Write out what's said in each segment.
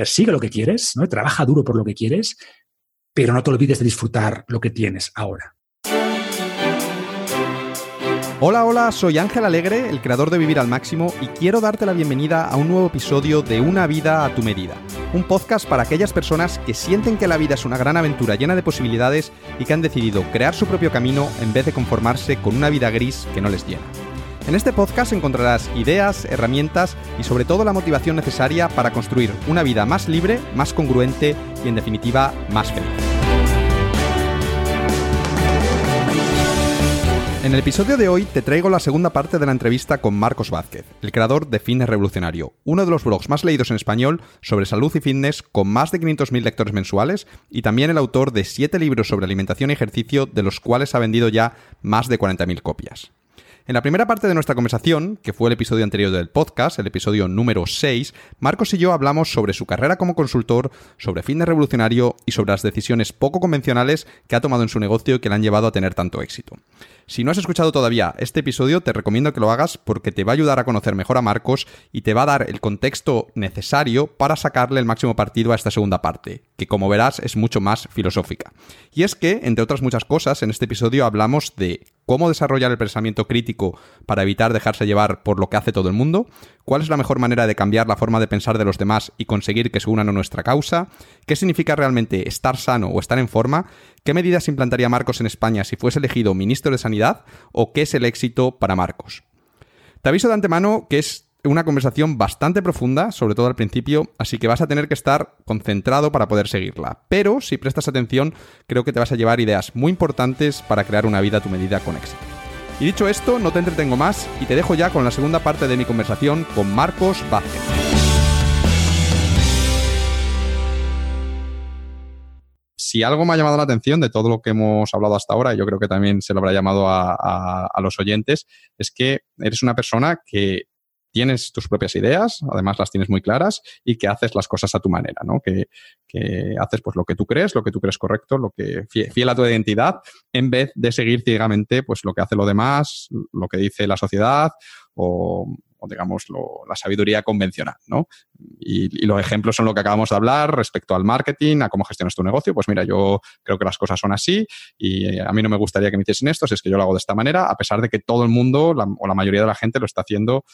persigue lo que quieres, ¿no? trabaja duro por lo que quieres, pero no te olvides de disfrutar lo que tienes ahora. Hola, hola, soy Ángel Alegre, el creador de Vivir al Máximo, y quiero darte la bienvenida a un nuevo episodio de Una vida a tu medida, un podcast para aquellas personas que sienten que la vida es una gran aventura llena de posibilidades y que han decidido crear su propio camino en vez de conformarse con una vida gris que no les llena. En este podcast encontrarás ideas, herramientas y sobre todo la motivación necesaria para construir una vida más libre, más congruente y en definitiva más feliz. En el episodio de hoy te traigo la segunda parte de la entrevista con Marcos Vázquez, el creador de Fitness Revolucionario, uno de los blogs más leídos en español sobre salud y fitness con más de 500.000 lectores mensuales y también el autor de 7 libros sobre alimentación y ejercicio de los cuales ha vendido ya más de 40.000 copias. En la primera parte de nuestra conversación, que fue el episodio anterior del podcast, el episodio número 6, Marcos y yo hablamos sobre su carrera como consultor, sobre fitness revolucionario y sobre las decisiones poco convencionales que ha tomado en su negocio y que le han llevado a tener tanto éxito. Si no has escuchado todavía este episodio, te recomiendo que lo hagas porque te va a ayudar a conocer mejor a Marcos y te va a dar el contexto necesario para sacarle el máximo partido a esta segunda parte, que como verás es mucho más filosófica. Y es que, entre otras muchas cosas, en este episodio hablamos de cómo desarrollar el pensamiento crítico para evitar dejarse llevar por lo que hace todo el mundo, cuál es la mejor manera de cambiar la forma de pensar de los demás y conseguir que se unan a nuestra causa, qué significa realmente estar sano o estar en forma, qué medidas implantaría Marcos en España si fuese elegido ministro de Sanidad o qué es el éxito para Marcos. Te aviso de antemano que es una conversación bastante profunda, sobre todo al principio, así que vas a tener que estar concentrado para poder seguirla. Pero si prestas atención, creo que te vas a llevar ideas muy importantes para crear una vida a tu medida con éxito. Y dicho esto, no te entretengo más y te dejo ya con la segunda parte de mi conversación con Marcos Vázquez. Si algo me ha llamado la atención de todo lo que hemos hablado hasta ahora, yo creo que también se lo habrá llamado a, a los oyentes, es que eres una persona que tienes tus propias ideas, además las tienes muy claras y que haces las cosas a tu manera, ¿no? Que, haces pues lo que tú crees, lo que tú crees correcto, lo que fiel a tu identidad, en vez de seguir ciegamente pues lo que hace lo demás, lo que dice la sociedad o, digamos la sabiduría convencional, ¿no? Y, los ejemplos son lo que acabamos de hablar respecto al marketing, a cómo gestionas tu negocio. Pues mira, yo creo que las cosas son así y a mí no me gustaría que me hiciesen esto, si es que yo lo hago de esta manera, a pesar de que todo el mundo o la mayoría de la gente lo está haciendo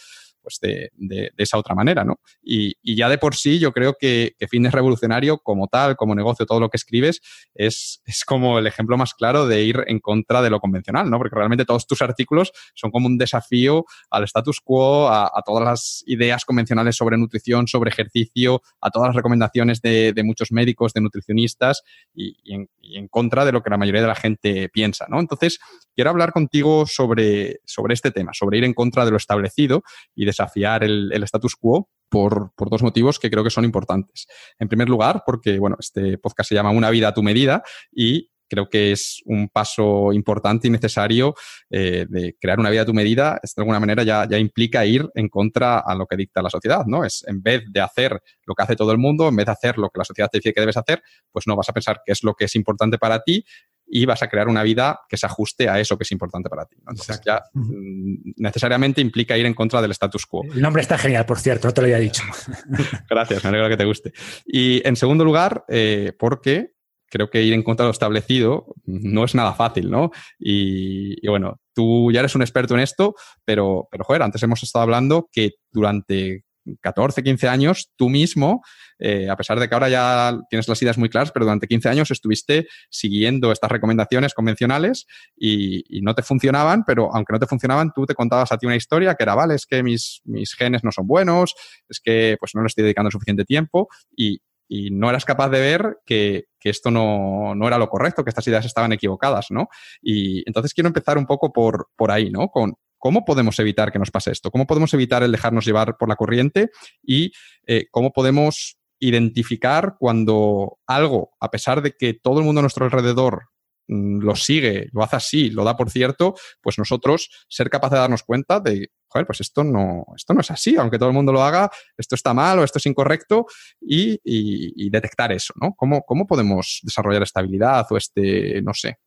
pues de, esa otra manera, ¿no? Y, ya de por sí yo creo que, que Fitness Revolucionario como tal, como negocio, todo lo que escribes, es, es como el ejemplo más claro de ir en contra de lo convencional, ¿no? Porque realmente todos tus artículos son como un desafío al status quo, a, todas las ideas convencionales sobre nutrición, sobre ejercicio, a todas las recomendaciones de, muchos médicos, de nutricionistas y, en, y, en, contra de lo que la mayoría de la gente piensa, ¿no? Entonces, quiero hablar contigo sobre, sobre este tema, sobre ir en contra de lo establecido y de desafiar el, status quo por, dos motivos que creo que son importantes. En primer lugar, porque, bueno, este podcast se llama Una vida a tu medida y creo que es un paso importante y necesario eh, de crear una vida a tu medida. De alguna manera ya, ya, implica ir en contra a lo que dicta la sociedad, ¿no? Es en vez de hacer lo que hace todo el mundo, en vez de hacer lo que la sociedad te dice que debes hacer, pues no vas a pensar qué es lo que es importante para ti, y vas a crear una vida que se ajuste a eso que es importante para ti. Entonces ya mm, necesariamente implica ir en contra del status quo. El nombre está genial, por cierto, no te lo había dicho. Gracias, me alegro que te guste. Y en segundo lugar, eh, porque creo que ir en contra de lo establecido no es nada fácil, ¿no? Y, y, bueno, tú ya eres un experto en esto, pero, pero joder, antes hemos estado hablando que durante 14, 15 años, tú mismo, eh, a pesar de que ahora ya tienes las ideas muy claras, pero durante 15 años estuviste siguiendo estas recomendaciones convencionales y, no te funcionaban, pero aunque no te funcionaban, tú te contabas a ti una historia que era, vale, es que mis, mis genes no son buenos, es que pues no le estoy dedicando suficiente tiempo y, no eras capaz de ver que, esto no, no, era lo correcto, que estas ideas estaban equivocadas, ¿no? Y entonces quiero empezar un poco por, por ahí, ¿no? Con, ¿Cómo podemos evitar que nos pase esto? ¿Cómo podemos evitar el dejarnos llevar por la corriente? Y eh, cómo podemos identificar cuando algo, a pesar de que todo el mundo a nuestro alrededor mm, lo sigue, lo hace así, lo da por cierto, pues nosotros ser capaces de darnos cuenta de, joder, pues esto no, esto no es así, aunque todo el mundo lo haga, esto está mal o esto es incorrecto y, detectar eso, ¿no? ¿Cómo, ¿Cómo podemos desarrollar esta habilidad o este, no sé,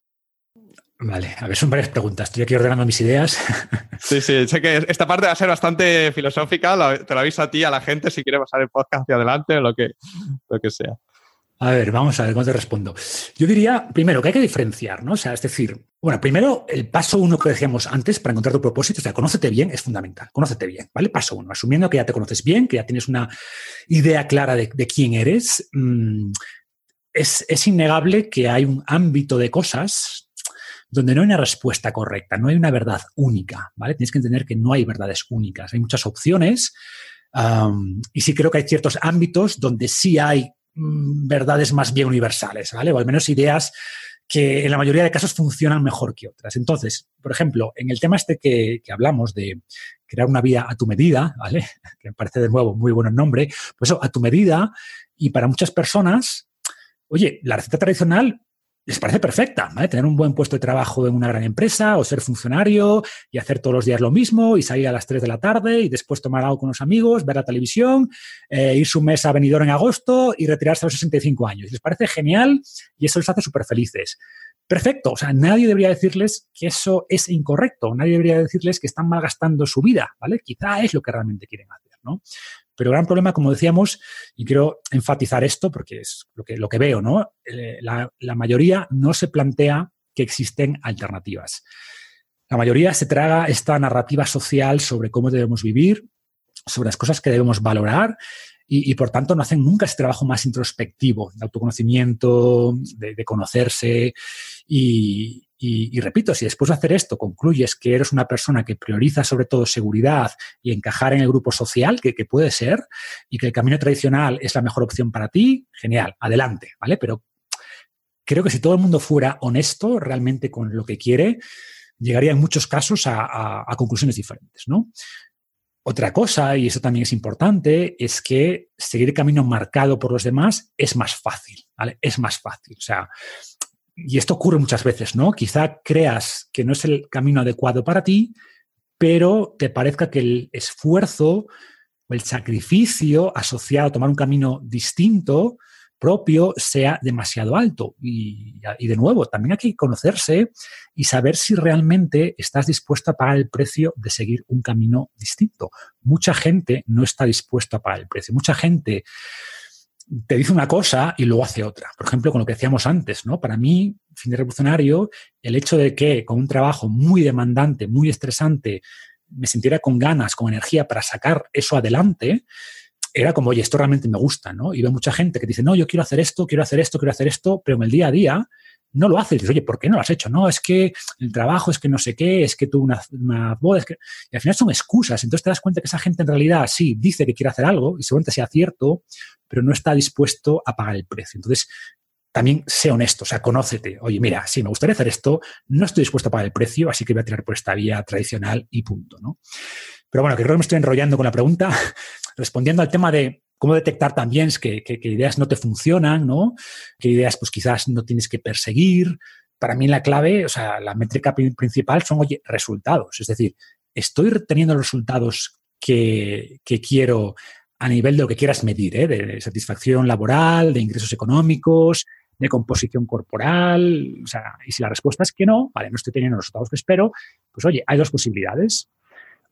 Vale, a ver, son varias preguntas. Estoy aquí ordenando mis ideas. Sí, sí, sé que esta parte va a ser bastante filosófica. Te lo aviso a ti, a la gente, si quiere pasar el podcast hacia adelante o lo que, lo que sea. A ver, vamos a ver cómo te respondo. Yo diría, primero, que hay que diferenciar, ¿no? O sea, es decir, bueno, primero, el paso uno que decíamos antes para encontrar tu propósito, o sea, conócete bien es fundamental. Conócete bien, ¿vale? Paso uno, asumiendo que ya te conoces bien, que ya tienes una idea clara de, quién eres. Mm, es, es innegable que hay un ámbito de cosas donde no hay una respuesta correcta, no hay una verdad única, ¿vale? Tienes que entender que no hay verdades únicas, hay muchas opciones y sí creo que hay ciertos ámbitos donde sí hay mm, verdades más bien universales, ¿vale? O al menos ideas que en la mayoría de casos funcionan mejor que otras. Entonces, por ejemplo, en el tema este que, hablamos de crear una vida a tu medida, ¿vale? Que me parece de nuevo muy bueno el nombre, pues eso, a tu medida y para muchas personas, oye, la receta tradicional les parece perfecta, ¿vale? Tener un buen puesto de trabajo en una gran empresa o ser funcionario y hacer todos los días lo mismo y salir a las 3 de la tarde y después tomar algo con los amigos, ver la televisión, eh, ir su mes a venidor en agosto y retirarse a los 65 años. Les parece genial y eso les hace súper felices. Perfecto, o sea, nadie debería decirles que eso es incorrecto, nadie debería decirles que están malgastando su vida, ¿vale? Quizá es lo que realmente quieren hacer, ¿no? Pero el gran problema, como decíamos, y quiero enfatizar esto porque es lo que, lo que veo, ¿no? Eh, la, la mayoría no se plantea que existen alternativas. La mayoría se traga esta narrativa social sobre cómo debemos vivir, sobre las cosas que debemos valorar y, por tanto no hacen nunca ese trabajo más introspectivo de autoconocimiento, de, conocerse y, y, repito, si después de hacer esto concluyes que eres una persona que prioriza sobre todo seguridad y encajar en el grupo social, que, puede ser, y que el camino tradicional es la mejor opción para ti, genial, adelante, ¿vale? Pero creo que si todo el mundo fuera honesto realmente con lo que quiere, llegaría en muchos casos a conclusiones diferentes, ¿no? Otra cosa, y eso también es importante, es que seguir el camino marcado por los demás es más fácil, ¿vale? Es más fácil. O sea, y esto ocurre muchas veces, ¿no? Quizá creas que no es el camino adecuado para ti, pero te parezca que el esfuerzo o el sacrificio asociado a tomar un camino distinto propio sea demasiado alto. Y, de nuevo, también hay que conocerse y saber si realmente estás dispuesto a pagar el precio de seguir un camino distinto. Mucha gente no está dispuesta a pagar el precio. Mucha gente te dice una cosa y luego hace otra. Por ejemplo, con lo que decíamos antes, ¿no? Para mí, fin de revolucionario, el hecho de que con un trabajo muy demandante, muy estresante, me sintiera con ganas, con energía para sacar eso adelante, era como, oye, esto realmente me gusta, ¿no? Y veo mucha gente que dice, no, yo quiero hacer esto, quiero hacer esto, quiero hacer esto, pero en el día a día no lo hace. Y dices, oye, ¿por qué no lo has hecho? No, es que el trabajo, es que no sé qué, es que tuve una, una boda, es que... Y al final son excusas. Entonces te das cuenta que esa gente en realidad sí dice que quiere hacer algo y seguramente sea cierto, pero no está dispuesto a pagar el precio. Entonces, también sé honesto, o sea, conócete. Oye, mira, sí, me gustaría hacer esto, no estoy dispuesto a pagar el precio, así que voy a tirar por esta vía tradicional y punto, ¿no? Pero bueno, que creo que me estoy enrollando con la pregunta, respondiendo al tema de cómo detectar también que, que, ideas no te funcionan, ¿no? Que ideas pues quizás no tienes que perseguir. Para mí la clave, o sea, la métrica principal son, oye, resultados. Es decir, estoy teniendo los resultados que, que quiero a nivel de lo que quieras medir, ¿eh? de satisfacción laboral, de ingresos económicos, de composición corporal. O sea, y si la respuesta es que no, vale, no estoy teniendo los resultados que espero, pues oye, hay dos posibilidades.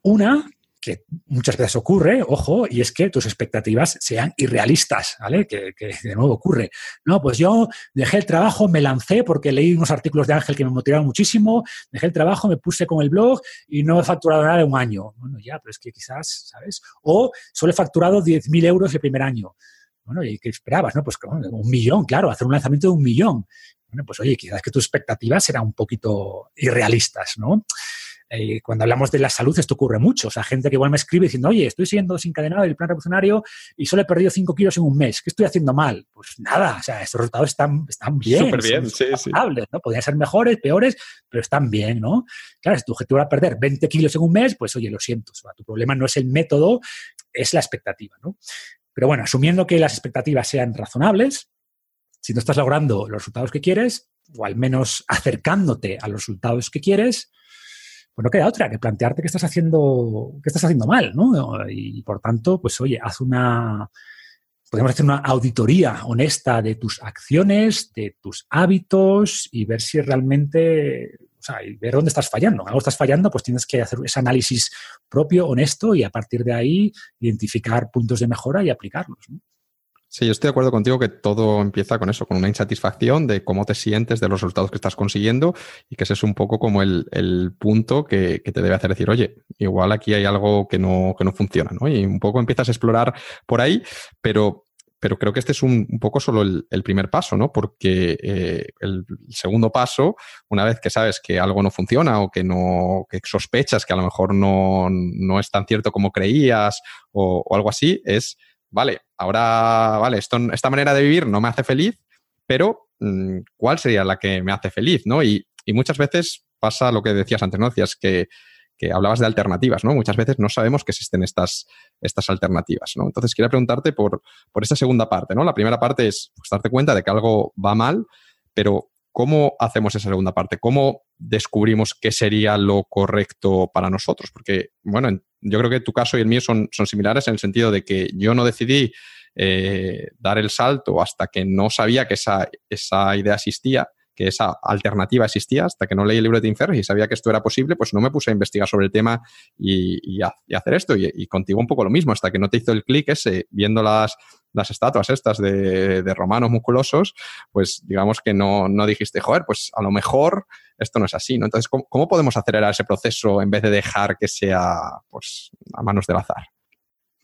Una, que muchas veces ocurre, ojo, y es que tus expectativas sean irrealistas, ¿vale? Que, de nuevo ocurre. No, pues yo dejé el trabajo, me lancé porque leí unos artículos de Ángel que me motivaron muchísimo, dejé el trabajo, me puse con el blog y no he facturado nada en un año. Bueno, ya, pero es que quizás, ¿sabes? O solo he facturado 10.000 euros el primer año. Bueno, ¿y qué esperabas? No, pues un millón, claro, hacer un lanzamiento de un millón. Bueno, pues oye, quizás que tus expectativas eran un poquito irrealistas, ¿no? Eh, cuando hablamos de la salud, esto ocurre mucho. O sea, gente que igual me escribe diciendo, oye, estoy siguiendo desencadenado el plan revolucionario y solo he perdido 5 kilos en un mes. ¿Qué estoy haciendo mal? Pues nada, o sea, estos resultados están, están bien. Súper bien, sí, sí. ¿no? Podrían ser mejores, peores, pero están bien, ¿no? Claro, si tu objetivo era perder 20 kilos en un mes, pues oye, lo siento. O sea, tu problema no es el método, es la expectativa, ¿no? Pero bueno, asumiendo que las expectativas sean razonables, si no estás logrando los resultados que quieres, o al menos acercándote a los resultados que quieres, pues no queda otra que plantearte que estás haciendo, que estás haciendo mal, ¿no? Y por tanto, pues oye, haz una, podemos hacer una auditoría honesta de tus acciones, de tus hábitos y ver si realmente, o sea, y ver dónde estás fallando. Algo estás fallando, pues tienes que hacer ese análisis propio, honesto, y a partir de ahí identificar puntos de mejora y aplicarlos. Sí, yo estoy de acuerdo contigo que todo empieza con eso, con una insatisfacción de cómo te sientes, de los resultados que estás consiguiendo y que ese es un poco como el, punto que, te debe hacer decir, oye, igual aquí hay algo que no, que no funciona, ¿no? Y un poco empiezas a explorar por ahí, pero pero creo que este es un, poco solo el, primer paso, ¿no? Porque eh, el segundo paso, una vez que sabes que algo no funciona o que no, que sospechas que a lo mejor no, no es tan cierto como creías o, o algo así, es vale, ahora, vale, esto, esta manera de vivir no me hace feliz, pero mm, ¿cuál sería la que me hace feliz? ¿no? Y, muchas veces pasa lo que decías antes, ¿no? Decías que, hablabas de alternativas, ¿no? Muchas veces no sabemos que existen estas, estas alternativas, ¿no? Entonces, quería preguntarte por, por esta segunda parte, ¿no? La primera parte es pues, darte cuenta de que algo va mal, pero ¿cómo hacemos esa segunda parte? ¿Cómo descubrimos qué sería lo correcto para nosotros? Porque, bueno, yo creo que tu caso y el mío son, son similares en el sentido de que yo no decidí eh, dar el salto hasta que no sabía que esa, esa idea existía que esa alternativa existía hasta que no leí el libro de Tim Ferriss y sabía que esto era posible, pues no me puse a investigar sobre el tema y, hacer esto. Y, contigo un poco lo mismo, hasta que no te hizo el clic ese, viendo las, las estatuas estas de, romanos musculosos, pues digamos que no, no, dijiste, joder, pues a lo mejor esto no es así, ¿no? Entonces, ¿cómo, ¿cómo, podemos acelerar ese proceso en vez de dejar que sea pues, a manos del azar?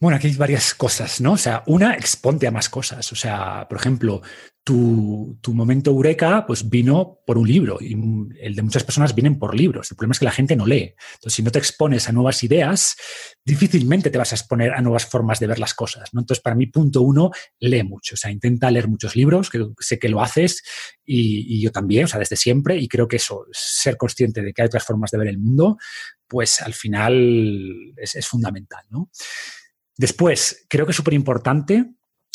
Bueno, aquí hay varias cosas, ¿no? O sea, una, exponte a más cosas. O sea, por ejemplo, tu, momento eureka pues vino por un libro y el de muchas personas vienen por libros. El problema es que la gente no lee. Entonces, si no te expones a nuevas ideas, difícilmente te vas a exponer a nuevas formas de ver las cosas. ¿no? Entonces, para mí, punto uno, lee mucho. O sea, intenta leer muchos libros, que sé que lo haces y, yo también, o sea, desde siempre. Y creo que eso, ser consciente de que hay otras formas de ver el mundo, pues al final es, es fundamental. ¿no? Después, creo que es súper importante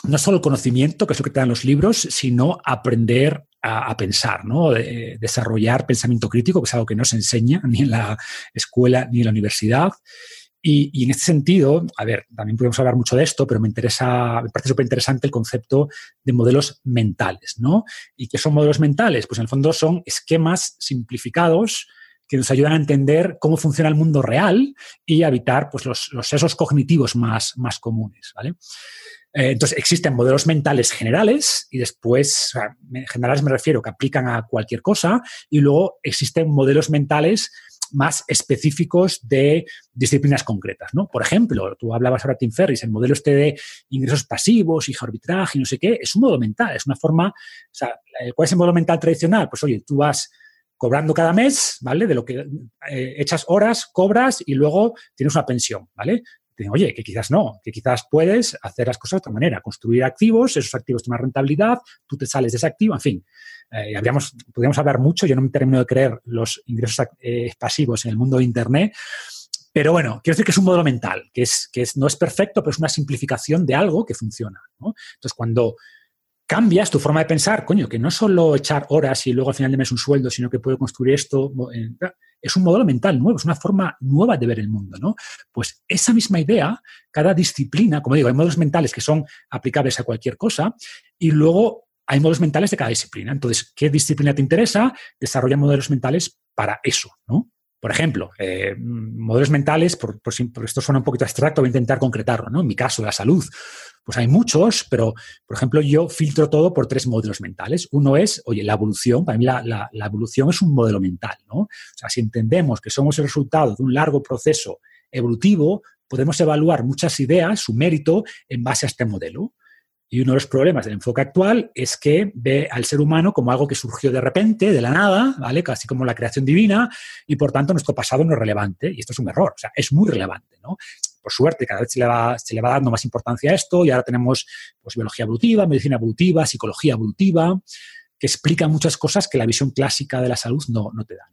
no solo el conocimiento, que es lo que te dan los libros, sino aprender a, pensar, ¿no? desarrollar pensamiento crítico, que es algo que no se enseña ni en la escuela ni en la universidad. Y, en este sentido, a ver, también podemos hablar mucho de esto, pero me interesa, me parece súper interesante el concepto de modelos mentales, ¿no? ¿Y qué son modelos mentales? Pues en el fondo son esquemas simplificados que nos ayudan a entender cómo funciona el mundo real y a evitar pues, los, los sesos cognitivos más, más comunes, ¿vale? Eh, entonces, existen modelos mentales generales y después, generales me refiero que aplican a cualquier cosa, y luego existen modelos mentales más específicos de disciplinas concretas, ¿no? Por ejemplo, tú hablabas ahora, Tim Ferris, el modelo este de ingresos pasivos, hija arbitraje no sé qué, es un modelo mental, es una forma, o sea, ¿cuál es el modelo mental tradicional? Pues oye, tú vas cobrando cada mes, ¿vale? De lo que eh, echas horas, cobras y luego tienes una pensión, ¿vale? Oye, que quizás no, que quizás puedes hacer las cosas de otra manera, construir activos, esos activos tienen rentabilidad, tú te sales de ese activo, en fin. Eh, habríamos, podríamos hablar mucho, yo no me termino de creer los ingresos eh, pasivos en el mundo de Internet, pero bueno, quiero decir que es un modelo mental, que, es, que es, no es perfecto, pero es una simplificación de algo que funciona. Entonces, cuando cambias tu forma de pensar, coño, que no solo echar horas y luego al final de mes un sueldo, sino que puedo construir esto, es un modelo mental nuevo, es una forma nueva de ver el mundo, ¿no? Pues esa misma idea, cada disciplina, como digo, hay modelos mentales que son aplicables a cualquier cosa y luego hay modelos mentales de cada disciplina. Entonces, ¿qué disciplina te interesa? Desarrolla modelos mentales para eso, ¿no? Por ejemplo, eh, modelos mentales, por, esto suena un poquito abstracto, voy a intentar concretarlo, ¿no? En mi caso, la salud. Pues hay muchos, pero, por ejemplo, yo filtro todo por tres modelos mentales. Uno es, oye, la evolución. Para mí la, evolución es un modelo mental, ¿no? O sea, si entendemos que somos el resultado de un largo proceso evolutivo, podemos evaluar muchas ideas, su mérito, en base a este modelo. Y uno de los problemas del enfoque actual es que ve al ser humano como algo que surgió de repente, de la nada, ¿vale? Casi como la creación divina, y por tanto nuestro pasado no es relevante. Y esto es un error, o sea, es muy relevante, ¿no? Por suerte, cada vez se le va, se le va dando más importancia a esto y ahora tenemos pues, biología evolutiva, medicina evolutiva, psicología evolutiva que explica muchas cosas que la visión clásica de la salud no, no te da.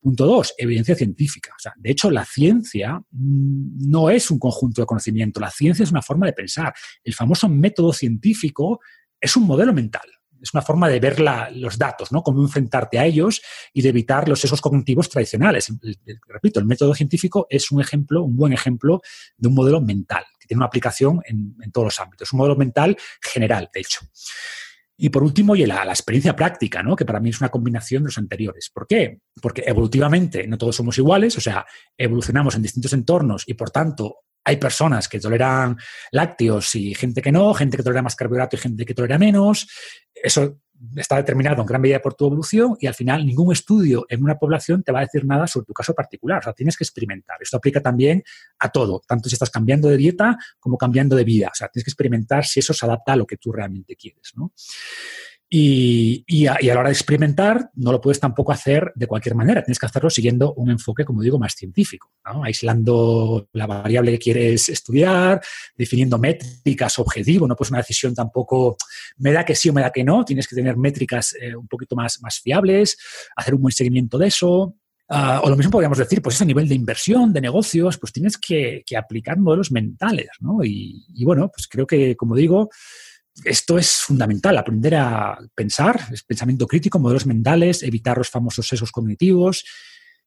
Punto dos, evidencia científica. De hecho, la ciencia mm, no es un conjunto de conocimiento, la ciencia es una forma de pensar. El famoso método científico es un modelo mental. Es una forma de ver los datos, ¿no? Cómo enfrentarte a ellos y de evitar los sesgos cognitivos tradicionales. repito, el método científico es un ejemplo, un buen ejemplo de un modelo mental, que tiene una aplicación en, todos los ámbitos. Un modelo mental general, de hecho. Y por último, y la, la, experiencia práctica, ¿no? que para mí es una combinación de los anteriores. ¿Por qué? Porque evolutivamente no todos somos iguales, o sea, evolucionamos en distintos entornos y por tanto hay personas que toleran lácteos y gente que no, gente que tolera más carbohidrato y gente que tolera menos. Eso está determinado en gran medida por tu evolución y al final ningún estudio en una población te va a decir nada sobre tu caso particular. O sea, tienes que experimentar. Esto aplica también a todo, tanto si estás cambiando de dieta como cambiando de vida. O sea, tienes que experimentar si eso se adapta a lo que tú realmente quieres. Y, a, la hora de experimentar, no lo puedes tampoco hacer de cualquier manera. Tienes que hacerlo siguiendo un enfoque, como digo, más científico, aislando la variable que quieres estudiar, definiendo métricas, objetivos. No puedes una decisión tampoco, me da que sí o me da que no. Tienes que tener métricas eh, un poquito más, más fiables, hacer un buen seguimiento de eso. Ah, o lo mismo podríamos decir, pues ese nivel de inversión, de negocios, pues tienes que, aplicar modelos mentales, ¿no? y bueno, pues creo que, como digo, esto es fundamental, aprender a pensar, es pensamiento crítico, modelos mentales, evitar los famosos sesgos cognitivos.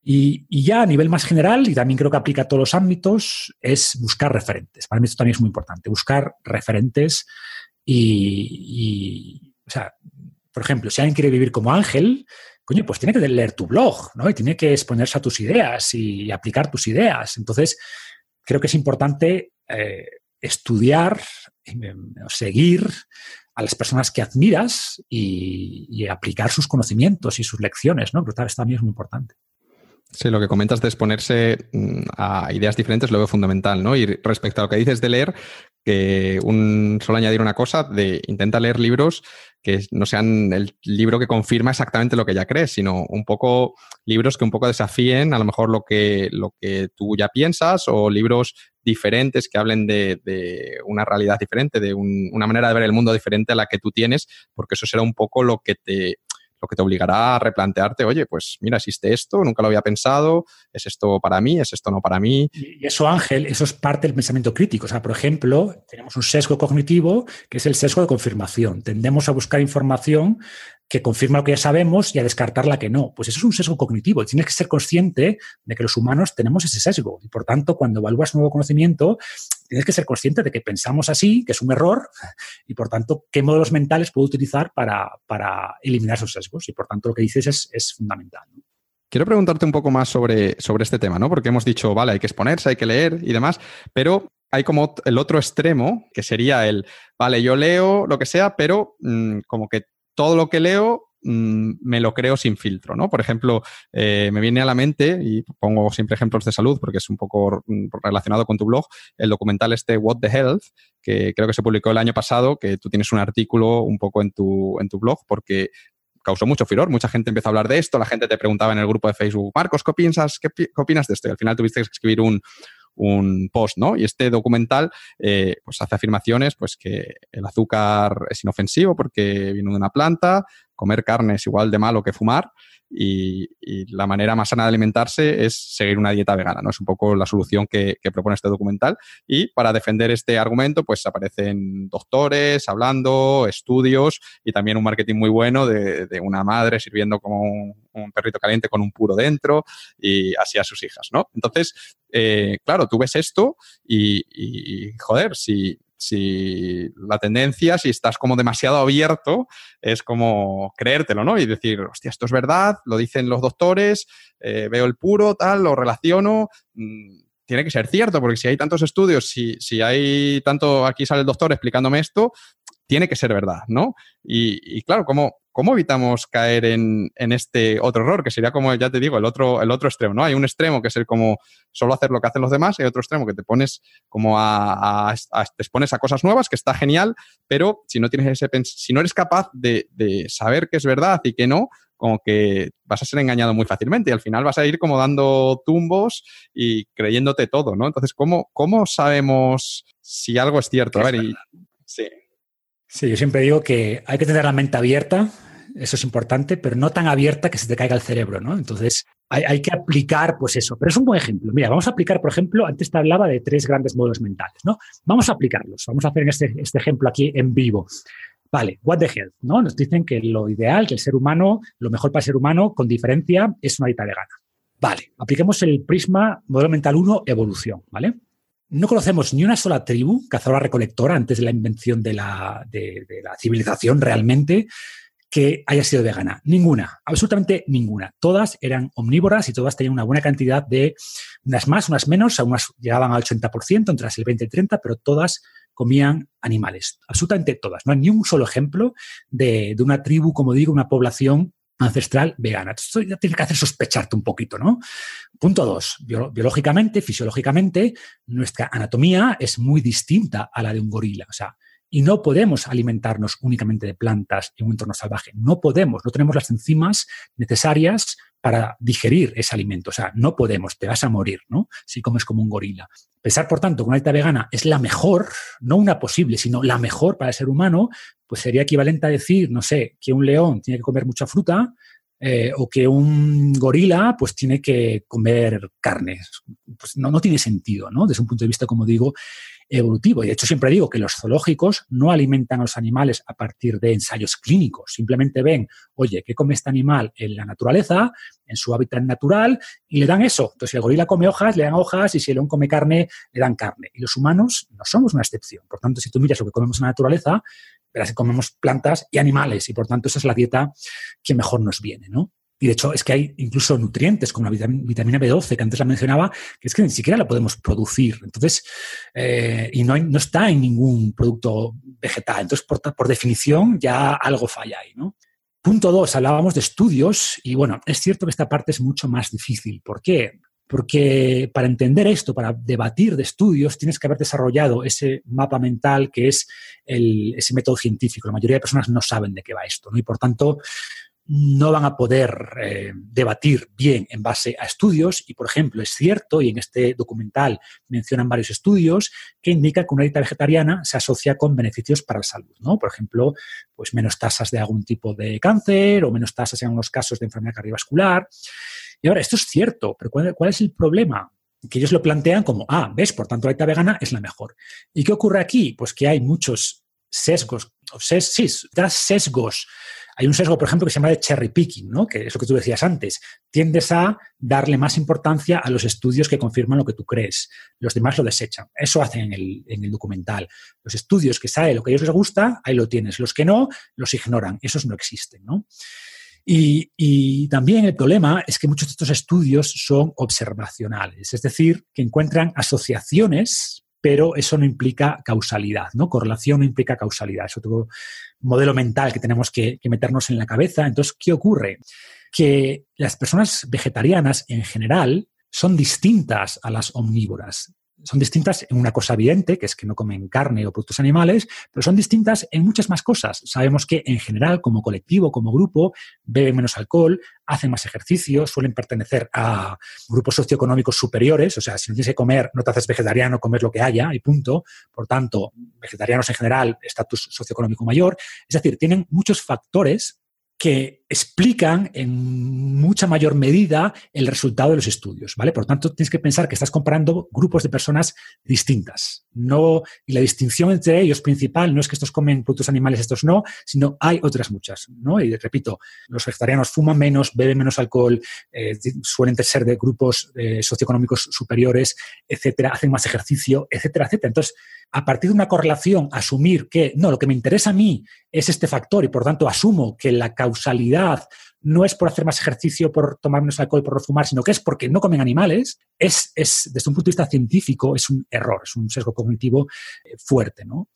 Y, ya a nivel más general, y también creo que aplica a todos los ámbitos, es buscar referentes. Para mí esto también es muy importante, buscar referentes y, o sea, por ejemplo, si alguien quiere vivir como Ángel, coño, pues tiene que leer tu blog, ¿no? Y tiene que exponerse a tus ideas y aplicar tus ideas. Entonces, creo que es importante eh, estudiar, seguir a las personas que admiras y, aplicar sus conocimientos y sus lecciones, ¿no? Creo que también es muy importante. Sí, lo que comentas de exponerse mm, a ideas diferentes lo veo fundamental, ¿no? Y respecto a lo que dices de leer, que un, solo añadir una cosa, de intenta leer libros que no sean el libro que confirma exactamente lo que ya crees, sino un poco libros que un poco desafíen a lo mejor lo que, lo que tú ya piensas o libros diferentes que hablen de, de una realidad diferente, de una manera de ver el mundo diferente a la que tú tienes, porque eso será un poco lo que te lo que te obligará a replantearte, oye, pues mira, existe esto, nunca lo había pensado, es esto para mí, es esto no para mí. Y eso, Ángel, eso es parte del pensamiento crítico. O sea, por ejemplo, tenemos un sesgo cognitivo que es el sesgo de confirmación. Tendemos a buscar información que confirma lo que ya sabemos y a descartar la que no. Pues eso es un sesgo cognitivo. Tienes que ser consciente de que los humanos tenemos ese sesgo. Y por tanto, cuando evalúas nuevo conocimiento, tienes que ser consciente de que pensamos así, que es un error, y por tanto, qué modelos mentales puedo utilizar para, eliminar esos sesgos. Y por tanto, lo que dices es, fundamental. Quiero preguntarte un poco más sobre, sobre este tema, ¿no? Porque hemos dicho, vale, hay que exponerse, hay que leer y demás, pero hay como el otro extremo, que sería el, vale, yo leo lo que sea, pero mm, como que todo lo que leo mm, me lo creo sin filtro, ¿no? Por ejemplo, eh, me viene a la mente, y pongo siempre ejemplos de salud porque es un poco mm, relacionado con tu blog, el documental este What the Health, que creo que se publicó el año pasado, que tú tienes un artículo un poco en tu, en tu blog porque causó mucho furor, mucha gente empezó a hablar de esto, la gente te preguntaba en el grupo de Facebook, Marcos, ¿qué piensas, qué, qué opinas de esto? Y al final tuviste que escribir un, un post, ¿no? Y este documental eh, pues hace afirmaciones pues que el azúcar es inofensivo porque viene de una planta, comer carne es igual de malo que fumar y, la manera más sana de alimentarse es seguir una dieta vegana, ¿no? Es un poco la solución que, propone este documental. Y para defender este argumento, pues aparecen doctores hablando, estudios y también un marketing muy bueno de, una madre sirviendo como un, perrito caliente con un puro dentro y así a sus hijas, ¿no? Entonces, eh, claro, tú ves esto y, y joder, si, si la tendencia, si estás como demasiado abierto, es como creértelo, ¿no? Y decir, hostia, esto es verdad, lo dicen los doctores, eh, veo el puro, tal, lo relaciono. Mm, tiene que ser cierto, porque si hay tantos estudios, si, si hay tanto, aquí sale el doctor explicándome esto, tiene que ser verdad, ¿no? Y, y claro, como ¿Cómo evitamos caer en, este otro error? Que sería como, ya te digo, el otro, el otro extremo, ¿no? Hay un extremo que es el como solo hacer lo que hacen los demás, y hay otro extremo que te pones como a, te expones a cosas nuevas, que está genial, pero si no tienes ese si no eres capaz de, saber qué es verdad y qué no, como que vas a ser engañado muy fácilmente y al final vas a ir como dando tumbos y creyéndote todo, ¿no? Entonces, ¿cómo, cómo sabemos si algo es cierto? A ver, y, sí. Sí, yo siempre digo que hay que tener la mente abierta, eso es importante, pero no tan abierta que se te caiga el cerebro, ¿no? Entonces, hay, que aplicar, pues eso. Pero es un buen ejemplo. Mira, vamos a aplicar, por ejemplo, antes te hablaba de tres grandes modelos mentales, ¿no? Vamos a aplicarlos. Vamos a hacer este, este ejemplo aquí en vivo. Vale, what the hell, ¿no? Nos dicen que lo ideal, que el ser humano, lo mejor para el ser humano, con diferencia, es una dieta vegana. Vale, apliquemos el prisma modelo mental 1, evolución, ¿vale? No conocemos ni una sola tribu cazadora-recolectora antes de la invención de la, civilización realmente que haya sido vegana. Ninguna, absolutamente ninguna. Todas eran omnívoras y todas tenían una buena cantidad de, unas más, unas menos, algunas llegaban al 80%, entre el 20 y 30, pero todas comían animales. Absolutamente todas. No hay ni un solo ejemplo de una tribu, como digo, una población ancestral vegana. Esto ya tiene que hacer sospecharte un poquito, ¿no? Punto dos, biológicamente, fisiológicamente, nuestra anatomía es muy distinta a la de un gorila. O sea, y no podemos alimentarnos únicamente de plantas en un entorno salvaje. No podemos, no tenemos las enzimas necesarias para digerir ese alimento. O sea, no podemos, te vas a morir, ¿no? Si comes como un gorila. Pensar, por tanto, que una dieta vegana es la mejor, no una posible, sino la mejor para el ser humano, pues sería equivalente a decir, no sé, que un león tiene que comer mucha fruta, eh, o que un gorila pues tiene que comer carne. Pues no, no, tiene sentido, ¿no? Desde un punto de vista, como digo, evolutivo. Y de hecho siempre digo que los zoológicos no alimentan a los animales a partir de ensayos clínicos. Simplemente ven, oye, ¿qué come este animal en la naturaleza, en su hábitat natural? Y le dan eso. Entonces, si el gorila come hojas, le dan hojas, y si el león come carne, le dan carne. Y los humanos no somos una excepción. Por tanto, si tú miras lo que comemos en la naturaleza, verás que comemos plantas y animales. Y por tanto, esa es la dieta que mejor nos viene, ¿no? Y de hecho es que hay incluso nutrientes como la vitamina B12, que antes la mencionaba, que es que ni siquiera la podemos producir. Entonces, eh, y no, no, está en ningún producto vegetal. Entonces, por, por definición, ya algo falla ahí, ¿no? Punto dos, hablábamos de estudios y bueno, es cierto que esta parte es mucho más difícil. ¿Por qué? Porque para entender esto, para debatir de estudios, tienes que haber desarrollado ese mapa mental que es el, ese método científico. La mayoría de personas no saben de qué va esto, ¿no? Y por tanto, no van a poder eh, debatir bien en base a estudios y, por ejemplo, es cierto, y en este documental mencionan varios estudios, que indican que una dieta vegetariana se asocia con beneficios para la salud, ¿no? Por ejemplo, pues menos tasas de algún tipo de cáncer o menos tasas en algunos casos de enfermedad cardiovascular. Y ahora, esto es cierto, pero ¿cuál, es el problema? Que ellos lo plantean como, ah, ves, por tanto la dieta vegana es la mejor. ¿Y qué ocurre aquí? Pues que hay muchos sesgos, ses, sí, sesgos hay un sesgo, por ejemplo, que se llama de cherry picking, ¿no? que es lo que tú decías antes. Tiendes a darle más importancia a los estudios que confirman lo que tú crees. Los demás lo desechan. Eso hacen en el, en el documental. Los estudios que saben lo que a ellos les gusta, ahí lo tienes. Los que no, los ignoran. Esos no existen. ¿no? Y, y, también el problema es que muchos de estos estudios son observacionales, es decir, que encuentran asociaciones pero eso no implica causalidad, ¿no? Correlación no implica causalidad. Es otro modelo mental que tenemos que, que meternos en la cabeza. Entonces, ¿qué ocurre? Que las personas vegetarianas en general son distintas a las omnívoras son distintas en una cosa evidente, que es que no comen carne o productos animales, pero son distintas en muchas más cosas. Sabemos que en general, como colectivo, como grupo, beben menos alcohol, hacen más ejercicio, suelen pertenecer a grupos socioeconómicos superiores, o sea, si no tienes que comer, no te haces vegetariano, comes lo que haya y punto. Por tanto, vegetarianos en general, estatus socioeconómico mayor. Es decir, tienen muchos factores que explican en mucha mayor medida el resultado de los estudios, ¿vale? Por tanto, tienes que pensar que estás comparando grupos de personas distintas. No, y la distinción entre ellos principal no es que estos comen productos animales, estos no, sino hay otras muchas, ¿no? Y repito, los vegetarianos fuman menos, beben menos alcohol, eh, suelen ser de grupos eh, socioeconómicos superiores, etcétera, hacen más ejercicio, etcétera, etcétera. Entonces, a partir de una correlación, asumir que no, lo que me interesa a mí es este factor y por tanto asumo que la causalidad no es por hacer más ejercicio, por tomar menos alcohol, por fumar, sino que es porque no comen animales, es, es, desde un punto de vista científico, es un error, es un sesgo cognitivo eh, fuerte, ¿no?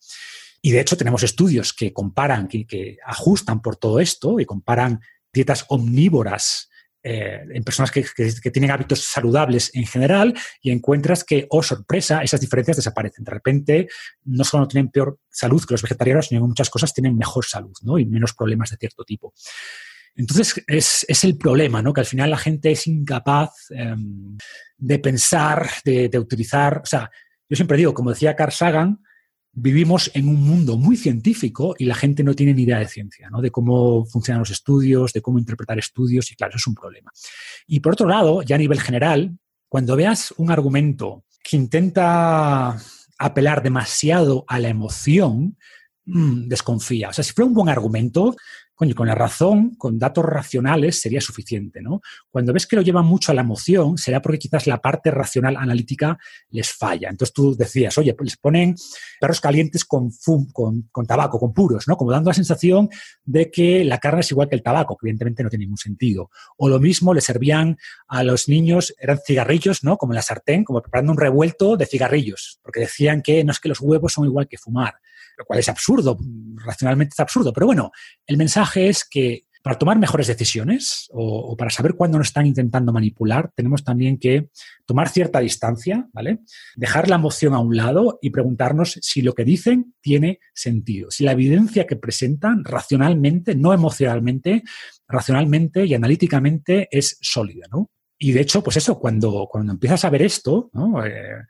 Y de hecho tenemos estudios que comparan, que, que ajustan por todo esto y comparan dietas omnívoras eh, en personas que, tienen hábitos saludables en general y encuentras que, oh sorpresa, esas diferencias desaparecen. De repente, no solo tienen peor salud que los vegetarianos, sino en muchas cosas tienen mejor salud ¿no? y menos problemas de cierto tipo. Entonces, es, el problema, ¿no? Que al final la gente es incapaz em, de pensar, de, de, utilizar. O sea, yo siempre digo, como decía Carl Sagan, vivimos en un mundo muy científico y la gente no tiene ni idea de ciencia, ¿no? de cómo funcionan los estudios, de cómo interpretar estudios, y claro, eso es un problema. Y por otro lado, ya a nivel general, cuando veas un argumento que intenta apelar demasiado a la emoción, mmm, desconfía. O sea, si fuera un buen argumento, coño, con la razón, con datos racionales sería suficiente, ¿no? Cuando ves que lo llevan mucho a la emoción, será porque quizás la parte racional analítica les falla. Entonces tú decías, oye, pues les ponen perros calientes con, con, tabaco, con puros, ¿no? Como dando la sensación de que la carne es igual que el tabaco, que evidentemente no tiene ningún sentido. O lo mismo le servían a los niños, eran cigarrillos, ¿no? Como en la sartén, como preparando un revuelto de cigarrillos, porque decían que no es que los huevos son igual que fumar lo cual es absurdo, racionalmente es absurdo. Pero bueno, el mensaje es que para tomar mejores decisiones o, para saber cuándo nos están intentando manipular, tenemos también que tomar cierta distancia, ¿vale? Dejar la emoción a un lado y preguntarnos si lo que dicen tiene sentido, si la evidencia que presentan racionalmente, no emocionalmente, racionalmente y analíticamente es sólida, ¿no? Y de hecho, pues eso, cuando, cuando empiezas a ver esto, eh,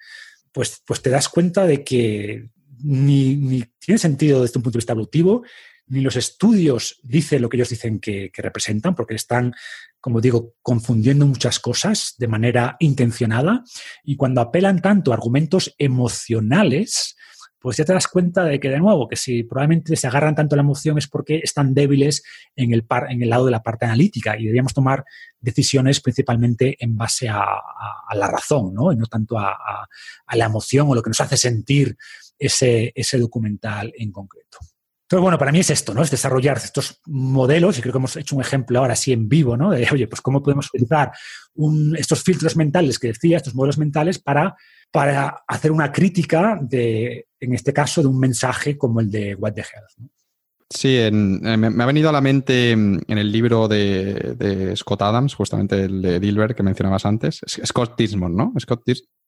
pues, pues te das cuenta de que ni, tiene sentido desde un punto de vista evolutivo, ni los estudios dicen lo que ellos dicen que, representan, porque están, como digo, confundiendo muchas cosas de manera intencionada. Y cuando apelan tanto a argumentos emocionales, pues ya te das cuenta de que, de nuevo, que si probablemente se agarran tanto la emoción es porque están débiles en el, en el lado de la parte analítica y deberíamos tomar decisiones principalmente en base a, la razón, ¿no? Y no tanto a, la emoción o lo que nos hace sentir ese, ese documental en concreto. Entonces, bueno, para mí es esto, ¿no? Es desarrollar estos modelos, y creo que hemos hecho un ejemplo ahora sí en vivo, ¿no? De, oye, pues cómo podemos utilizar estos filtros mentales que decía, estos modelos mentales, para, para hacer una crítica de, en este caso, de un mensaje como el de What the Health. Sí, eh, me, ha venido a la mente mm, en el libro de, Scott Adams, justamente el de Dilbert que mencionabas antes. Scott Dinsmore, ¿no? Scott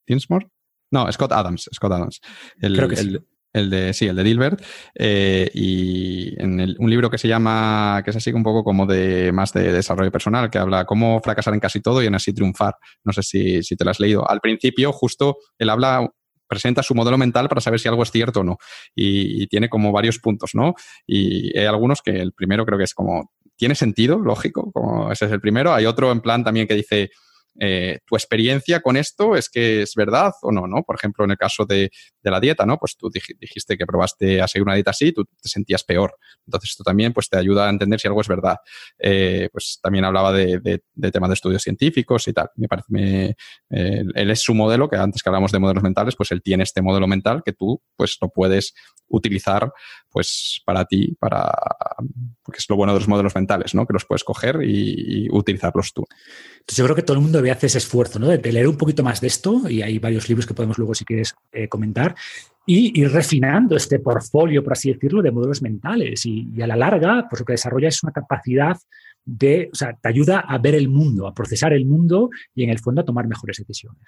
Dinsmore. No, Scott Adams, Scott Adams. El, Creo que sí. El de, sí, el de Dilbert. Eh, y en un libro que se llama, que es así un poco como de más de desarrollo personal, que habla cómo fracasar en casi todo y en así triunfar. No sé si, si te lo has leído. Al principio, justo, él habla presenta su modelo mental para saber si algo es cierto o no. Y, y, tiene como varios puntos, ¿no? Y hay algunos que el primero creo que es como, ¿tiene sentido? Lógico, como ese es el primero. Hay otro en plan también que dice, eh, tu experiencia con esto es que es verdad o no, ¿no? Por ejemplo, en el caso de, la dieta, ¿no? Pues tú dijiste que probaste a seguir una dieta así, tú te sentías peor. Entonces, esto también pues, te ayuda a entender si algo es verdad. Eh, pues también hablaba de, temas de estudios científicos y tal. Me parece, él es su modelo, que antes que hablamos de modelos mentales, pues él tiene este modelo mental que tú pues lo puedes utilizar pues para ti, para porque es lo bueno de los modelos mentales, ¿no? Que los puedes coger y, utilizarlos tú. Entonces yo creo que todo el mundo debe hacer ese esfuerzo, ¿no? De, leer un poquito más de esto, y hay varios libros que podemos luego, si quieres, eh, comentar, y ir refinando este portfolio, por así decirlo, de modelos mentales. Y, y a la larga, pues lo que desarrolla es una capacidad de, o sea, te ayuda a ver el mundo, a procesar el mundo y en el fondo a tomar mejores decisiones.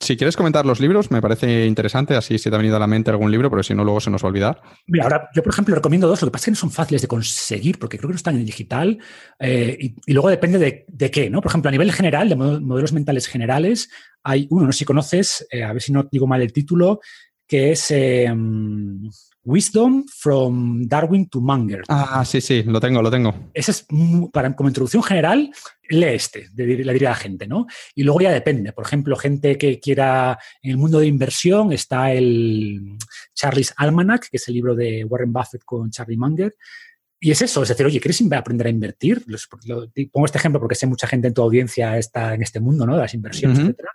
Si quieres comentar los libros, me parece interesante, así si te ha venido a la mente algún libro, pero si no, luego se nos va a olvidar. Mira, ahora yo, por ejemplo, recomiendo dos, lo que pasa es que no son fáciles de conseguir porque creo que no están en digital eh, y, luego depende de, qué, ¿no? Por ejemplo, a nivel general, de modelos mentales generales, hay uno, no sé si conoces, eh, a ver si no digo mal el título, que es... Em, Wisdom from Darwin to Munger. Ah, sí, sí, lo tengo, lo tengo. Ese es, para, como introducción general, lee este, le diría a la gente, ¿no? Y luego ya depende. Por ejemplo, gente que quiera, en el mundo de inversión está el Charlie's Almanac, que es el libro de Warren Buffett con Charlie Munger, y es eso, es decir, oye, ¿quieres aprender a invertir? pongo este ejemplo porque sé mucha gente en tu audiencia está en este mundo, ¿no? De las inversiones, etcétera.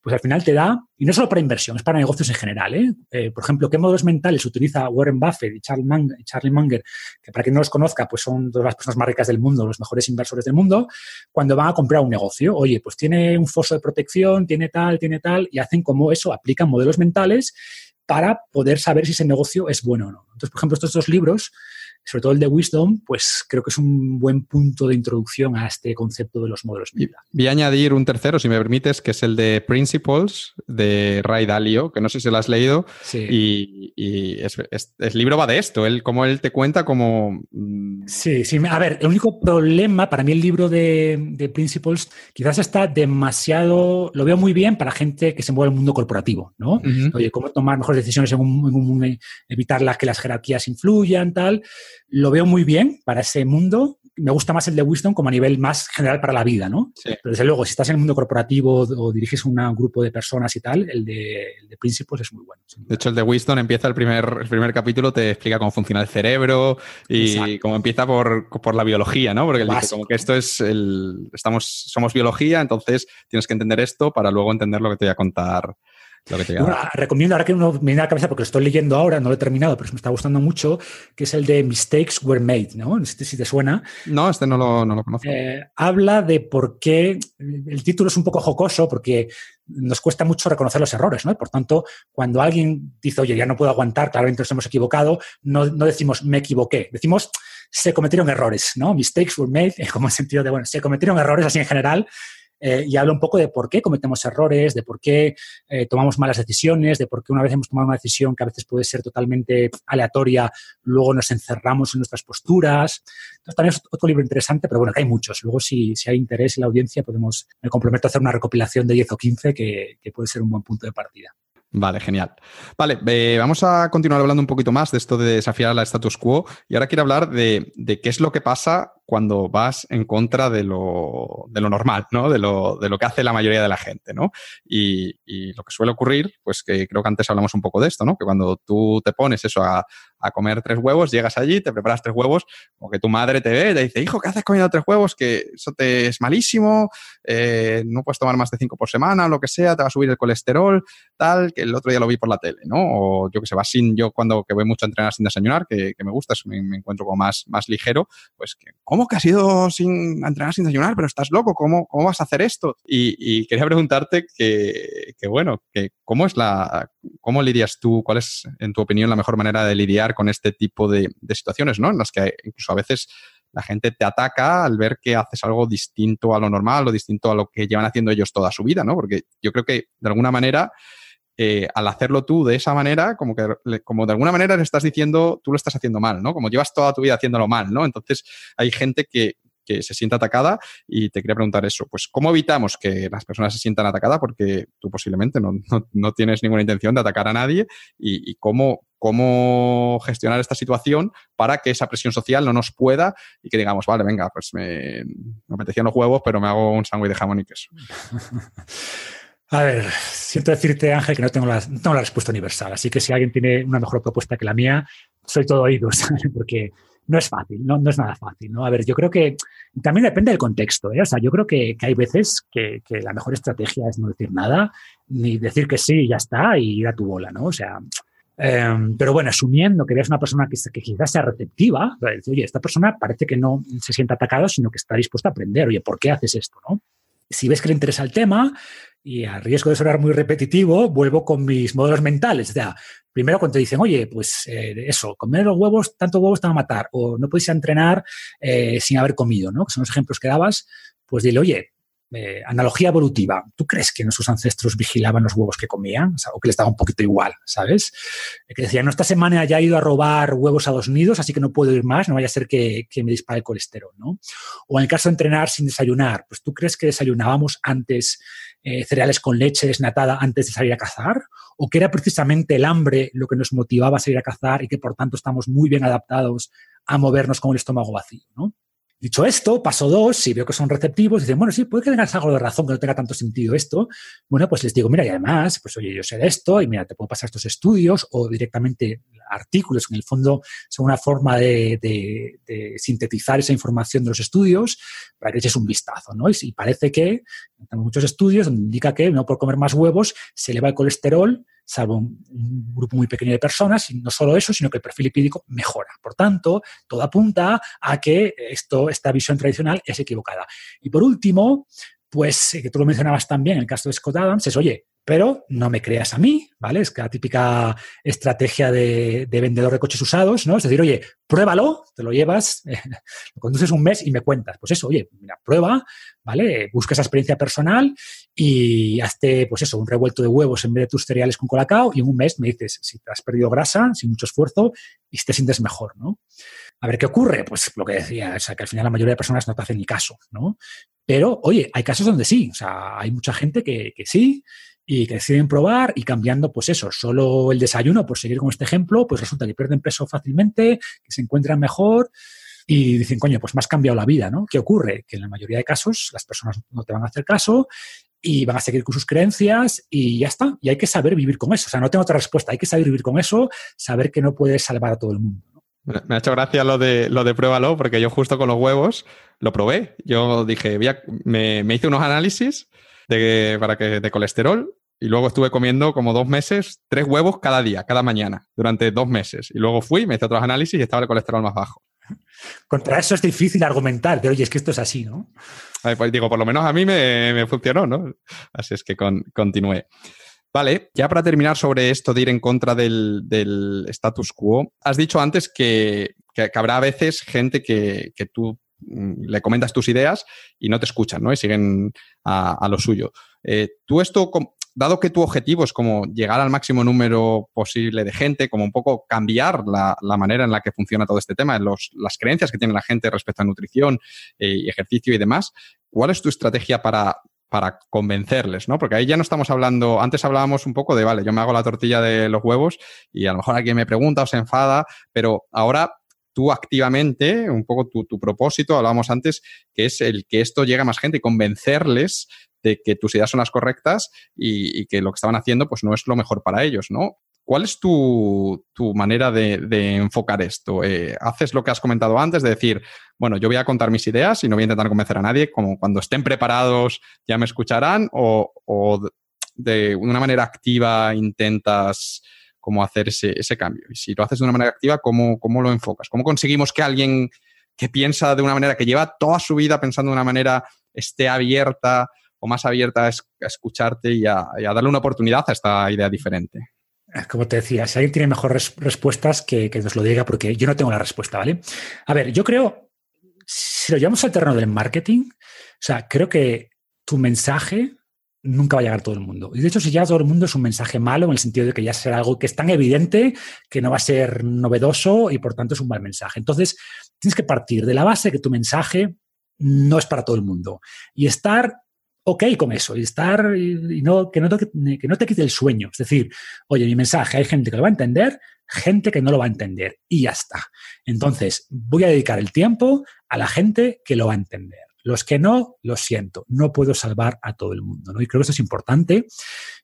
Pues al final te da, y no solo para inversión, es para negocios en general, ¿eh? ¿eh? por ejemplo, ¿qué modelos mentales utiliza Warren Buffett y Charlie Munger, Charlie Munger, que para quien no los conozca, pues son dos de las personas más ricas del mundo, los mejores inversores del mundo, cuando van a comprar un negocio? Oye, pues tiene un foso de protección, tiene tal, tiene tal, y hacen como eso, aplican modelos mentales para poder saber si ese negocio es bueno o no. Entonces, por ejemplo, estos dos libros sobre todo el de Wisdom, pues creo que es un buen punto de introducción a este concepto de los modelos Voy a añadir un tercero, si me permites, que es el de Principles, de Ray Dalio, que no sé si lo has leído. Y, el libro va de esto, él, como él te cuenta como... Mm, sí, sí. A ver, el único problema, para mí el libro de, Principles quizás está demasiado... Lo veo muy bien para gente que se mueve en el mundo corporativo, ¿no? Oye, cómo tomar mejores decisiones en un, en un mundo, evitar las que las jerarquías influyan, tal lo veo muy bien para ese mundo, me gusta más el de Wisdom como a nivel más general para la vida, ¿no? Sí. Pero desde luego, si estás en el mundo corporativo o diriges un grupo de personas y tal, el de, el de Principles es muy bueno. De hecho, el de Wisdom empieza el primer, el primer capítulo, te explica cómo funciona el cerebro y Exacto. cómo empieza por, por la biología, ¿no? Porque él dice como que esto es el. Estamos, somos biología, entonces tienes que entender esto para luego entender lo que te voy a contar. Lo que te voy a Bueno, dar. recomiendo, ahora que uno me viene a la cabeza, porque lo estoy leyendo ahora, no lo he terminado, pero me está gustando mucho, que es el de Mistakes Were Made, ¿no? No sé si te suena. No, este no lo, no lo conozco. Eh, habla de por qué, el título es un poco jocoso porque nos cuesta mucho reconocer los errores, ¿no? Por tanto, cuando alguien dice, oye, ya no puedo aguantar, claramente nos hemos equivocado, no, no decimos me equivoqué, decimos se cometieron errores, ¿no? Mistakes were made, como en sentido de, bueno, se cometieron errores así en general. Eh, y habla un poco de por qué cometemos errores, de por qué eh, tomamos malas decisiones, de por qué una vez hemos tomado una decisión que a veces puede ser totalmente aleatoria, luego nos encerramos en nuestras posturas. Entonces, también es otro libro interesante, pero bueno, que hay muchos. Luego, si, si hay interés en la audiencia, podemos, me comprometo a hacer una recopilación de 10 o 15 que, que puede ser un buen punto de partida. Vale, genial. Vale, vamos a continuar hablando un poquito más de esto de desafiar la status quo y ahora quiero hablar de, de qué es lo que pasa cuando vas en contra de lo, de lo normal, ¿no? De lo, de lo que hace la mayoría de la gente, ¿no? Y, y lo que suele ocurrir, pues que creo que antes hablamos un poco de esto, ¿no? Que cuando tú te pones eso a, a comer tres huevos, llegas allí, te preparas tres huevos, como que tu madre te ve y te dice, hijo, ¿qué haces comiendo tres huevos? Que eso te es malísimo, eh, no puedes tomar más de cinco por semana, lo que sea, te va a subir el colesterol, tal, que el otro día lo vi por la tele, ¿no? O yo que sé, vas sin, yo cuando que voy mucho a entrenar sin desayunar, que, que me gusta, es- me, me encuentro como más, más ligero, pues que, ¿cómo que has ido sin entrenar sin desayunar? Pero estás loco, ¿cómo, cómo vas a hacer esto? Y, quería preguntarte que, que, bueno, que cómo es la, cómo lidias tú, cuál es, en tu opinión, la mejor manera de lidiar con este tipo de, de situaciones, ¿no? En las que incluso a veces la gente te ataca al ver que haces algo distinto a lo normal o distinto a lo que llevan haciendo ellos toda su vida, ¿no? Porque yo creo que de alguna manera, eh, al hacerlo tú de esa manera, como que como de alguna manera le estás diciendo, tú lo estás haciendo mal, ¿no? Como llevas toda tu vida haciéndolo mal, ¿no? Entonces hay gente que, que se siente atacada y te quería preguntar eso, pues ¿cómo evitamos que las personas se sientan atacadas? Porque tú posiblemente no, no- no tienes ninguna intención de atacar a nadie y, y cómo, cómo gestionar esta situación para que esa presión social no nos pueda y que digamos, vale, venga, pues me, me apetecían los huevos, pero me hago un sándwich de jamón y queso. A ver, siento decirte, Ángel, que no tengo, la, no tengo la respuesta universal. Así que si alguien tiene una mejor propuesta que la mía, soy todo oídos, porque no es fácil, no, no es nada fácil. ¿no? A ver, yo creo que también depende del contexto. ¿eh? O sea, yo creo que, que hay veces que, que, la mejor estrategia es no decir nada, ni decir que sí y ya está, y ir a tu bola, ¿no? O sea, eh, pero bueno, asumiendo que eres una persona que, que quizás sea receptiva, decir, oye, esta persona parece que no se siente atacada, sino que está dispuesta a aprender. Oye, ¿por qué haces esto? ¿no? Si ves que le interesa el tema, y a riesgo de sonar muy repetitivo, vuelvo con mis modelos mentales. O sea, primero cuando te dicen, oye, pues eh, eso, comer los huevos, tantos huevos te van a matar, o no puedes entrenar eh, sin haber comido, ¿no? Que son los ejemplos que dabas, pues dile, oye, eh, analogía evolutiva, ¿tú crees que nuestros ancestros vigilaban los huevos que comían? O, que les daba un poquito igual, ¿sabes? Eh, que decían, no, esta semana ya he ido a robar huevos a dos nidos, así que no puedo ir más, no vaya a ser que, que me dispare el colesterol, ¿no? O en el caso de entrenar sin desayunar, pues tú crees que desayunábamos antes eh, cereales con leche desnatada antes de salir a cazar? ¿O que era precisamente el hambre lo que nos motivaba a salir a cazar y que por tanto estamos muy bien adaptados a movernos con el estómago vacío? ¿no? Dicho esto, paso dos, si veo que son receptivos, dicen, bueno, sí, puede que tengas algo de razón, que no tenga tanto sentido esto. Bueno, pues les digo, mira, y además, pues oye, yo sé de esto, y mira, te puedo pasar estos estudios o directamente artículos, en el fondo son una forma de, sintetizar esa información de los estudios para que eches un vistazo, ¿no? Y, y parece que, tenemos muchos estudios donde indica que no por comer más huevos se eleva el colesterol, salvo un, grupo muy pequeño de personas, y no solo eso, sino que el perfil lipídico mejora. Por tanto, todo apunta a que esto, esta visión tradicional es equivocada. Y por último, pues, eh, que tú lo mencionabas también el caso de Scott Adams, es, oye, pero no me creas a mí, ¿vale? Es la típica estrategia de, de, vendedor de coches usados, ¿no? Es decir, oye, pruébalo, te lo llevas, lo conduces un mes y me cuentas. Pues eso, oye, mira, prueba, ¿vale? Busca esa experiencia personal y hazte, pues eso, un revuelto de huevos en vez de tus cereales con colacao y en un mes me dices si te has perdido grasa, sin mucho esfuerzo y si te sientes mejor, ¿no? A ver, ¿qué ocurre? Pues lo que decía, o sea, que al final la mayoría de personas no te hacen ni caso, ¿no? Pero, oye, hay casos donde sí, o sea, hay mucha gente que sí, y que deciden probar y cambiando, pues eso, solo el desayuno, por seguir con este ejemplo, pues resulta que pierden peso fácilmente, que se encuentran mejor. y dicen, coño, pues me has cambiado la vida, ¿no? ¿Qué ocurre? Que en la mayoría de casos las personas no te van a hacer caso y van a seguir con sus creencias y ya está. Y hay que saber vivir con eso. O sea, no tengo otra respuesta. Hay que saber vivir con eso, saber que no puedes salvar a todo el mundo. Me ha hecho gracia lo de, lo de pruébalo, porque yo justo con los huevos lo probé. Yo dije, me, hice unos análisis de, para que, de colesterol y luego estuve comiendo como dos meses, tres huevos cada día, cada mañana, durante dos meses. Y luego fui, me hice otros análisis y estaba el colesterol más bajo. Contra eso es difícil argumentar, pero oye, es que esto es así, ¿no? Pues digo, por lo menos a mí me, funcionó, ¿no? Así es que continué. Vale, ya para terminar sobre esto de ir en contra del, status quo, has dicho antes que, habrá a veces gente que, tú mm, le comentas tus ideas y no te escuchan, ¿no? Y siguen a, lo suyo. Eh, ¿Tú esto, dado que tu objetivo es como llegar al máximo número posible de gente, como un poco cambiar la, manera en la que funciona todo este tema, las creencias que tiene la gente respecto a nutrición eh, y ejercicio y demás, ¿cuál es tu estrategia para para convencerles, ¿no? Porque ahí ya no estamos hablando, antes hablábamos un poco de, vale, yo me hago la tortilla de los huevos y a lo mejor alguien me pregunta o se enfada, pero ahora tú activamente, un poco tu, propósito, hablábamos antes, que es el que esto llegue a más gente convencerles de que tus ideas son las correctas y, que lo que estaban haciendo pues no es lo mejor para ellos, ¿no? ¿Cuál es tu, manera de, enfocar esto? Eh, ¿Haces lo que has comentado antes de decir, bueno, yo voy a contar mis ideas y no voy a intentar convencer a nadie, como cuando estén preparados ya me escucharán? ¿O, de una manera activa intentas cómo hacer ese, cambio? Y si lo haces de una manera activa, ¿cómo, lo enfocas? ¿Cómo conseguimos que alguien que piensa de una manera, que lleva toda su vida pensando de una manera, esté abierta o más abierta a, escucharte y a darle una oportunidad a esta idea diferente? Como te decía, si alguien tiene mejores respuestas, que, nos lo diga, porque yo no tengo la respuesta, ¿vale? A ver, yo creo, si lo llevamos al terreno del marketing, o sea, creo que tu mensaje nunca va a llegar todo el mundo. Y de hecho, si llega todo el mundo es un mensaje malo en el sentido de que ya será algo que es tan evidente que no va a ser novedoso y por tanto es un mal mensaje. Entonces, tienes que partir de la base que tu mensaje no es para todo el mundo y estar ok con eso y estar y no, que, no te, que no te quite el sueño. Es decir, oye, mi mensaje, hay gente que lo va a entender, gente que no lo va a entender y ya está. Entonces, voy a dedicar el tiempo a la gente que lo va a entender. Los que no, lo siento, no puedo salvar a todo el mundo. ¿no? Y creo que eso es importante.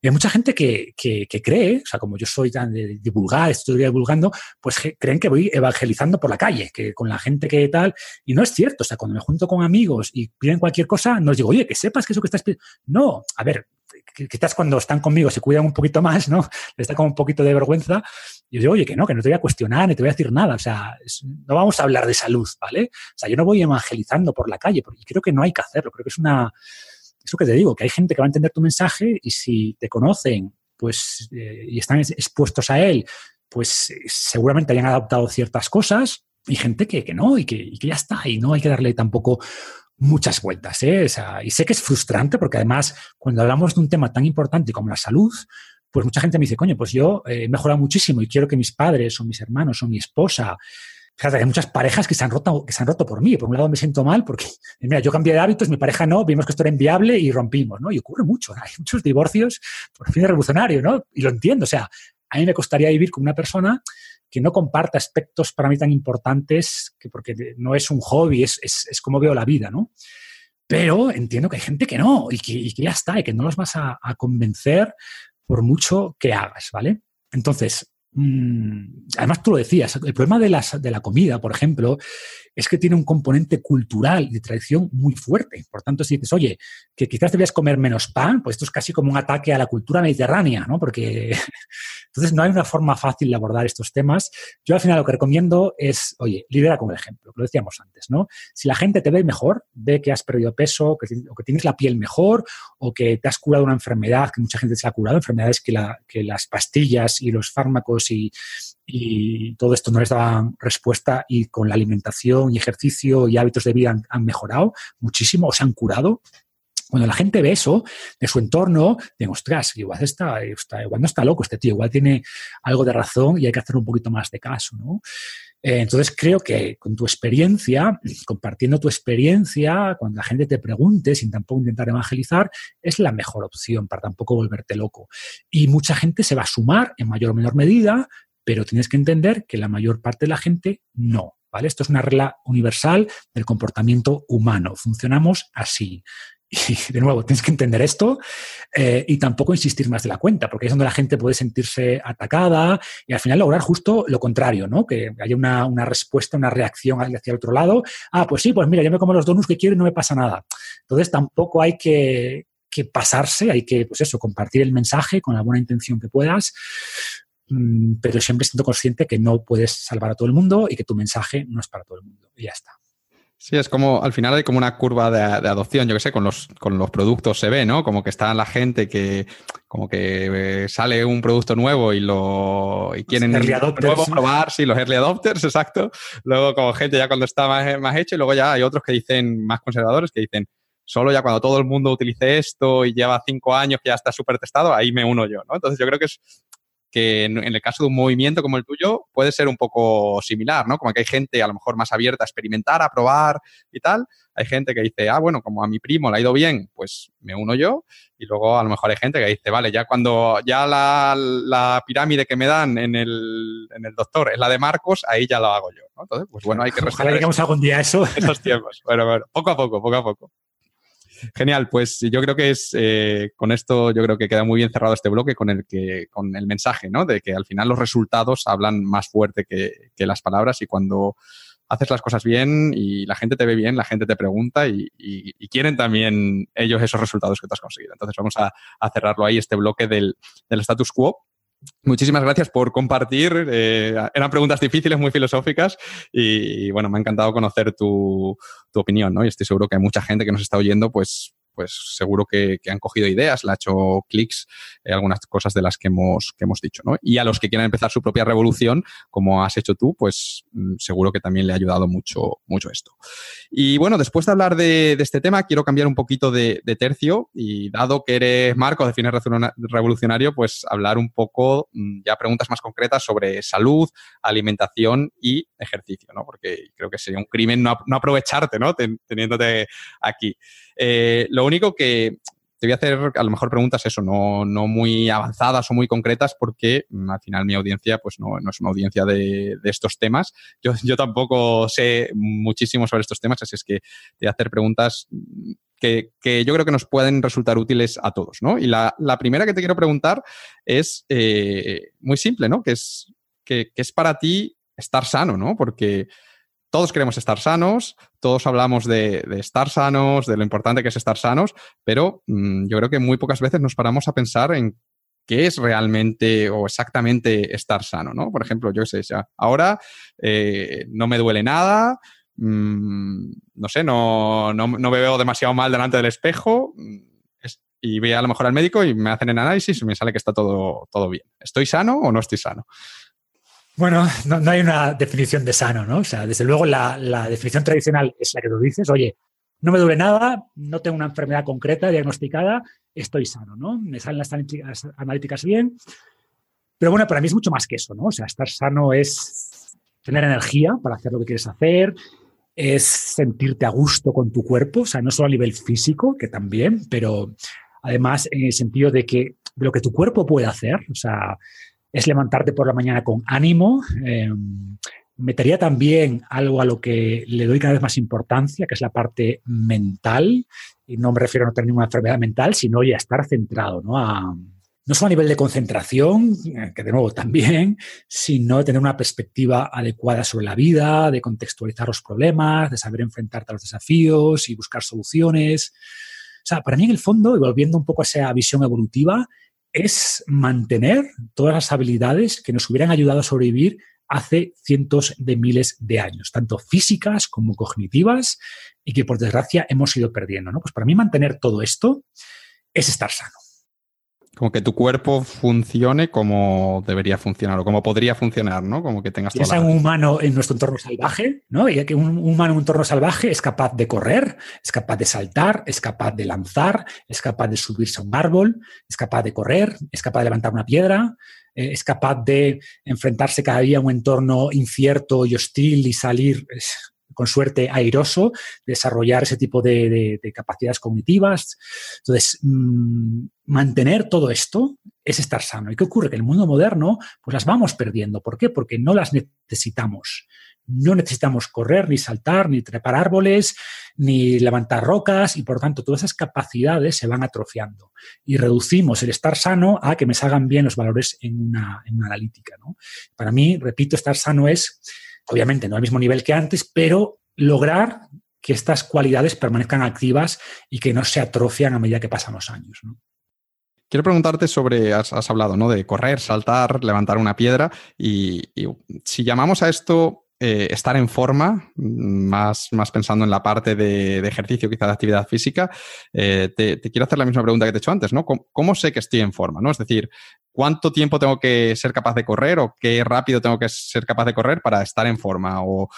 Y hay mucha gente que, que, cree, o sea, como yo soy tan de divulgar, estoy divulgando, pues creen que voy evangelizando por la calle, que con la gente que tal. Y no es cierto. O sea, cuando me junto con amigos y piden cualquier cosa, no les digo, oye, que sepas que eso que estás pidiendo. No, a ver, quizás cuando están conmigo se cuidan un poquito más, ¿no? Les da como un poquito de vergüenza. Y yo digo, oye, que no, que no te voy a cuestionar, ni te voy a decir nada. O sea, no vamos a hablar de salud, ¿vale? O sea, yo no voy evangelizando por la calle, porque creo que no hay que hacerlo. Creo que es una. Eso que te digo, que hay gente que va a entender tu mensaje y si te conocen, pues, eh, y están expuestos a él, pues seguramente hayan adaptado ciertas cosas y gente que, que no y que, y que ya está. Y no hay que darle tampoco muchas vueltas. ¿eh? y sé que es frustrante porque además cuando hablamos de un tema tan importante como la salud, pues mucha gente me dice, coño, pues yo he mejorado muchísimo y quiero que mis padres o mis hermanos o mi esposa, fíjate, hay muchas parejas que se han roto, que se han roto por mí. Por un lado me siento mal porque, mira, yo cambié de hábitos, mi pareja no, vimos que esto era inviable y rompimos, ¿no? Y ocurre mucho, hay muchos divorcios por fin revolucionario, ¿no? Y lo entiendo, o sea, a mí me costaría vivir con una persona que no comparta aspectos para mí tan importantes, que porque no es un hobby, es, es, como veo la vida, ¿no? Pero entiendo que hay gente que no y que, ya está, y que no los vas a, convencer por mucho que hagas, ¿vale? Entonces, además tú lo decías, el problema de, las, de la comida, por ejemplo, es que tiene un componente cultural y de tradición muy fuerte. Por tanto, si dices, oye, que quizás debías comer menos pan, pues esto es casi como un ataque a la cultura mediterránea, ¿no? Porque entonces no hay una forma fácil de abordar estos temas. Yo al final lo que recomiendo es, oye, lidera con el ejemplo, lo decíamos antes, ¿no? Si la gente te ve mejor, ve que has perdido peso, o que tienes la piel mejor, o que te has curado una enfermedad, que mucha gente se ha curado, enfermedades que, que las pastillas y los fármacos y, todo esto no les daban respuesta y con la alimentación y ejercicio y hábitos de vida han, mejorado muchísimo o se han curado. Cuando la gente ve eso de su entorno, digo, ostras, igual, está, igual no está loco este tío, igual tiene algo de razón y hay que hacer un poquito más de caso, ¿no? Eh, entonces creo que con tu experiencia, compartiendo tu experiencia, cuando la gente te pregunte, sin tampoco intentar evangelizar, es la mejor opción para tampoco volverte loco. Y mucha gente se va a sumar en mayor o menor medida, pero tienes que entender que la mayor parte de la gente no. ¿vale? Esto es una regla universal del comportamiento humano. Funcionamos así. Y de nuevo, tienes que entender esto eh, y tampoco insistir más de la cuenta, porque es donde la gente puede sentirse atacada y al final lograr justo lo contrario, ¿no? Que haya una, una respuesta, una reacción hacia el otro lado. Ah, pues sí, pues mira, yo me como los donuts que quiero y no me pasa nada. Entonces tampoco hay que, que pasarse, hay que, pues eso, compartir el mensaje con la buena intención que puedas, mm, pero siempre siendo consciente que no puedes salvar a todo el mundo y que tu mensaje no es para todo el mundo. Y ya está. Sí, es como, al final hay como una curva de, adopción, yo que sé, con los, con los productos se ve, ¿no? Como que está la gente que, como que eh, sale un producto nuevo y lo y quieren nuevo probar, sí, los early adopters, exacto. Luego como gente ya cuando está más, más hecho y luego ya hay otros que dicen, más conservadores, que dicen, solo ya cuando todo el mundo utilice esto y lleva cinco años que ya está súper testado, ahí me uno yo, ¿no? Entonces yo creo que es que en, el caso de un movimiento como el tuyo puede ser un poco similar, ¿no? Como que hay gente a lo mejor más abierta a experimentar, a probar y tal. Hay gente que dice, ah, bueno, como a mi primo le ha ido bien, pues me uno yo. Y luego a lo mejor hay gente que dice, vale, ya cuando ya la, pirámide que me dan en el, en el, doctor es la de Marcos, ahí ya lo hago yo, ¿no? Entonces, pues bueno, hay que Ojalá lleguemos algún día a eso. Esos tiempos. Bueno, bueno, poco a poco, poco a poco. Genial, pues yo creo que es eh, con esto yo creo que queda muy bien cerrado este bloque con el que con el mensaje, ¿no? De que al final los resultados hablan más fuerte que, las palabras y cuando haces las cosas bien y la gente te ve bien, la gente te pregunta y, quieren también ellos esos resultados que tú has conseguido. Entonces vamos a, cerrarlo ahí, este bloque del, del status quo. Muchísimas gracias por compartir. Eh, eran preguntas difíciles, muy filosóficas y, bueno, me ha encantado conocer tu, tu opinión, ¿no? Y estoy seguro que hay mucha gente que nos está oyendo, pues pues seguro que, han cogido ideas, le ha hecho clics eh, algunas cosas de las que hemos, que hemos dicho. ¿no? Y a los que quieran empezar su propia revolución, como has hecho tú, pues mm, seguro que también le ha ayudado mucho, mucho esto. Y bueno, después de hablar de, este tema, quiero cambiar un poquito de, tercio y dado que eres Marco de Fines Revolucionario, pues hablar un poco mm, ya preguntas más concretas sobre salud, alimentación y ejercicio, ¿no? Porque creo que sería un crimen no, aprovecharte, ¿no? teniéndote aquí. Eh, único que te voy a hacer a lo mejor preguntas eso, no, no muy avanzadas o muy concretas porque mm, al final mi audiencia pues no, no es una audiencia de, de estos temas. Yo, yo, tampoco sé muchísimo sobre estos temas, así es que te voy a hacer preguntas que, que, yo creo que nos pueden resultar útiles a todos, ¿no? Y la, la primera que te quiero preguntar es eh, muy simple, ¿no? Que es, que es para ti estar sano, ¿no? Porque todos queremos estar sanos, todos hablamos de, estar sanos, de lo importante que es estar sanos, pero mm, yo creo que muy pocas veces nos paramos a pensar en qué es realmente o exactamente estar sano, ¿no? Por ejemplo, yo sé, ya, ahora eh, no me duele nada, mm, no sé, no, no, me veo demasiado mal delante del espejo mm, y voy a lo mejor al médico y me hacen el análisis y me sale que está todo, todo bien. ¿Estoy sano o no estoy sano? Bueno, no, hay una definición de sano, ¿no? O sea, desde luego la, definición tradicional es la que tú dices, oye, no me duele nada, no tengo una enfermedad concreta diagnosticada, estoy sano, ¿no? Me salen las analíticas bien. Pero bueno, para mí es mucho más que eso, ¿no? O sea, estar sano es tener energía para hacer lo que quieres hacer, es sentirte a gusto con tu cuerpo, o sea, no solo a nivel físico, que también, pero además en el sentido de que lo que tu cuerpo puede hacer, o sea, es levantarte por la mañana con ánimo. Eh, metería también algo a lo que le doy cada vez más importancia, que es la parte mental. Y no me refiero a no tener ninguna enfermedad mental, sino ya estar centrado, ¿no? A, no solo a nivel de concentración, eh, que de nuevo también, sino tener una perspectiva adecuada sobre la vida, de contextualizar los problemas, de saber enfrentarte a los desafíos y buscar soluciones. O sea, para mí en el fondo, y volviendo un poco a esa visión evolutiva, es mantener todas las habilidades que nos hubieran ayudado a sobrevivir hace cientos de miles de años, tanto físicas como cognitivas, y que por desgracia hemos ido perdiendo. Pues para mí mantener todo esto es estar sano como que tu cuerpo funcione como debería funcionar o como podría funcionar, ¿no? Como que tengas todo. un humano en nuestro entorno salvaje, ¿no? Y que un humano en un entorno salvaje es capaz de correr, es capaz de saltar, es capaz de lanzar, es capaz de subirse a un árbol, es capaz de correr, es capaz de levantar una piedra, eh, es capaz de enfrentarse cada día a un entorno incierto y hostil y salir con suerte airoso, desarrollar ese tipo de, capacidades cognitivas. Entonces, mm, mantener todo esto es estar sano. ¿Y qué ocurre? Que en el mundo moderno, pues las vamos perdiendo. ¿Por qué? Porque no las necesitamos. no necesitamos correr, ni saltar, ni trepar árboles, ni levantar rocas y por tanto todas esas capacidades se van atrofiando y reducimos el estar sano a que me salgan bien los valores en una, en una analítica. ¿no? Para mí, repito, estar sano es, obviamente, no al mismo nivel que antes, pero lograr que estas cualidades permanezcan activas y que no se atrofian a medida que pasan los años. Quiero preguntarte sobre, has, hablado ¿no? de correr, saltar, levantar una piedra y, si llamamos a esto eh, estar en forma, más, más pensando en la parte de, ejercicio, quizá de actividad física, eh, te, quiero hacer la misma pregunta que te he hecho antes, ¿no? ¿Cómo, sé que estoy en forma? ¿no? Es decir, ¿cuánto tiempo tengo que ser capaz de correr o qué rápido tengo que ser capaz de correr para estar en forma? O,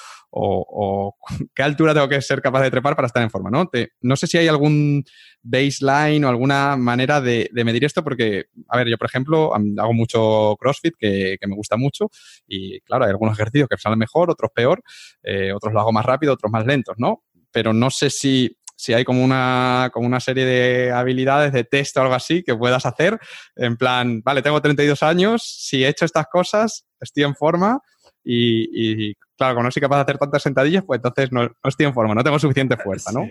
o, qué altura tengo que ser capaz de trepar para estar en forma, ¿no? no sé si hay algún baseline o alguna manera de, medir esto, porque, a ver, yo, por ejemplo, hago mucho CrossFit, que, me gusta mucho, y claro, hay algunos ejercicios que salen mejor, otros peor, eh, otros lo hago más rápido, otros más lentos, ¿no? Pero no sé si si hay como una, como una serie de habilidades de test o algo así que puedas hacer, en plan, vale, tengo 32 años, si he hecho estas cosas, estoy en forma y, claro, como no soy capaz de hacer tantas sentadillas, pues entonces no, estoy en forma, no tengo suficiente fuerza, ¿no?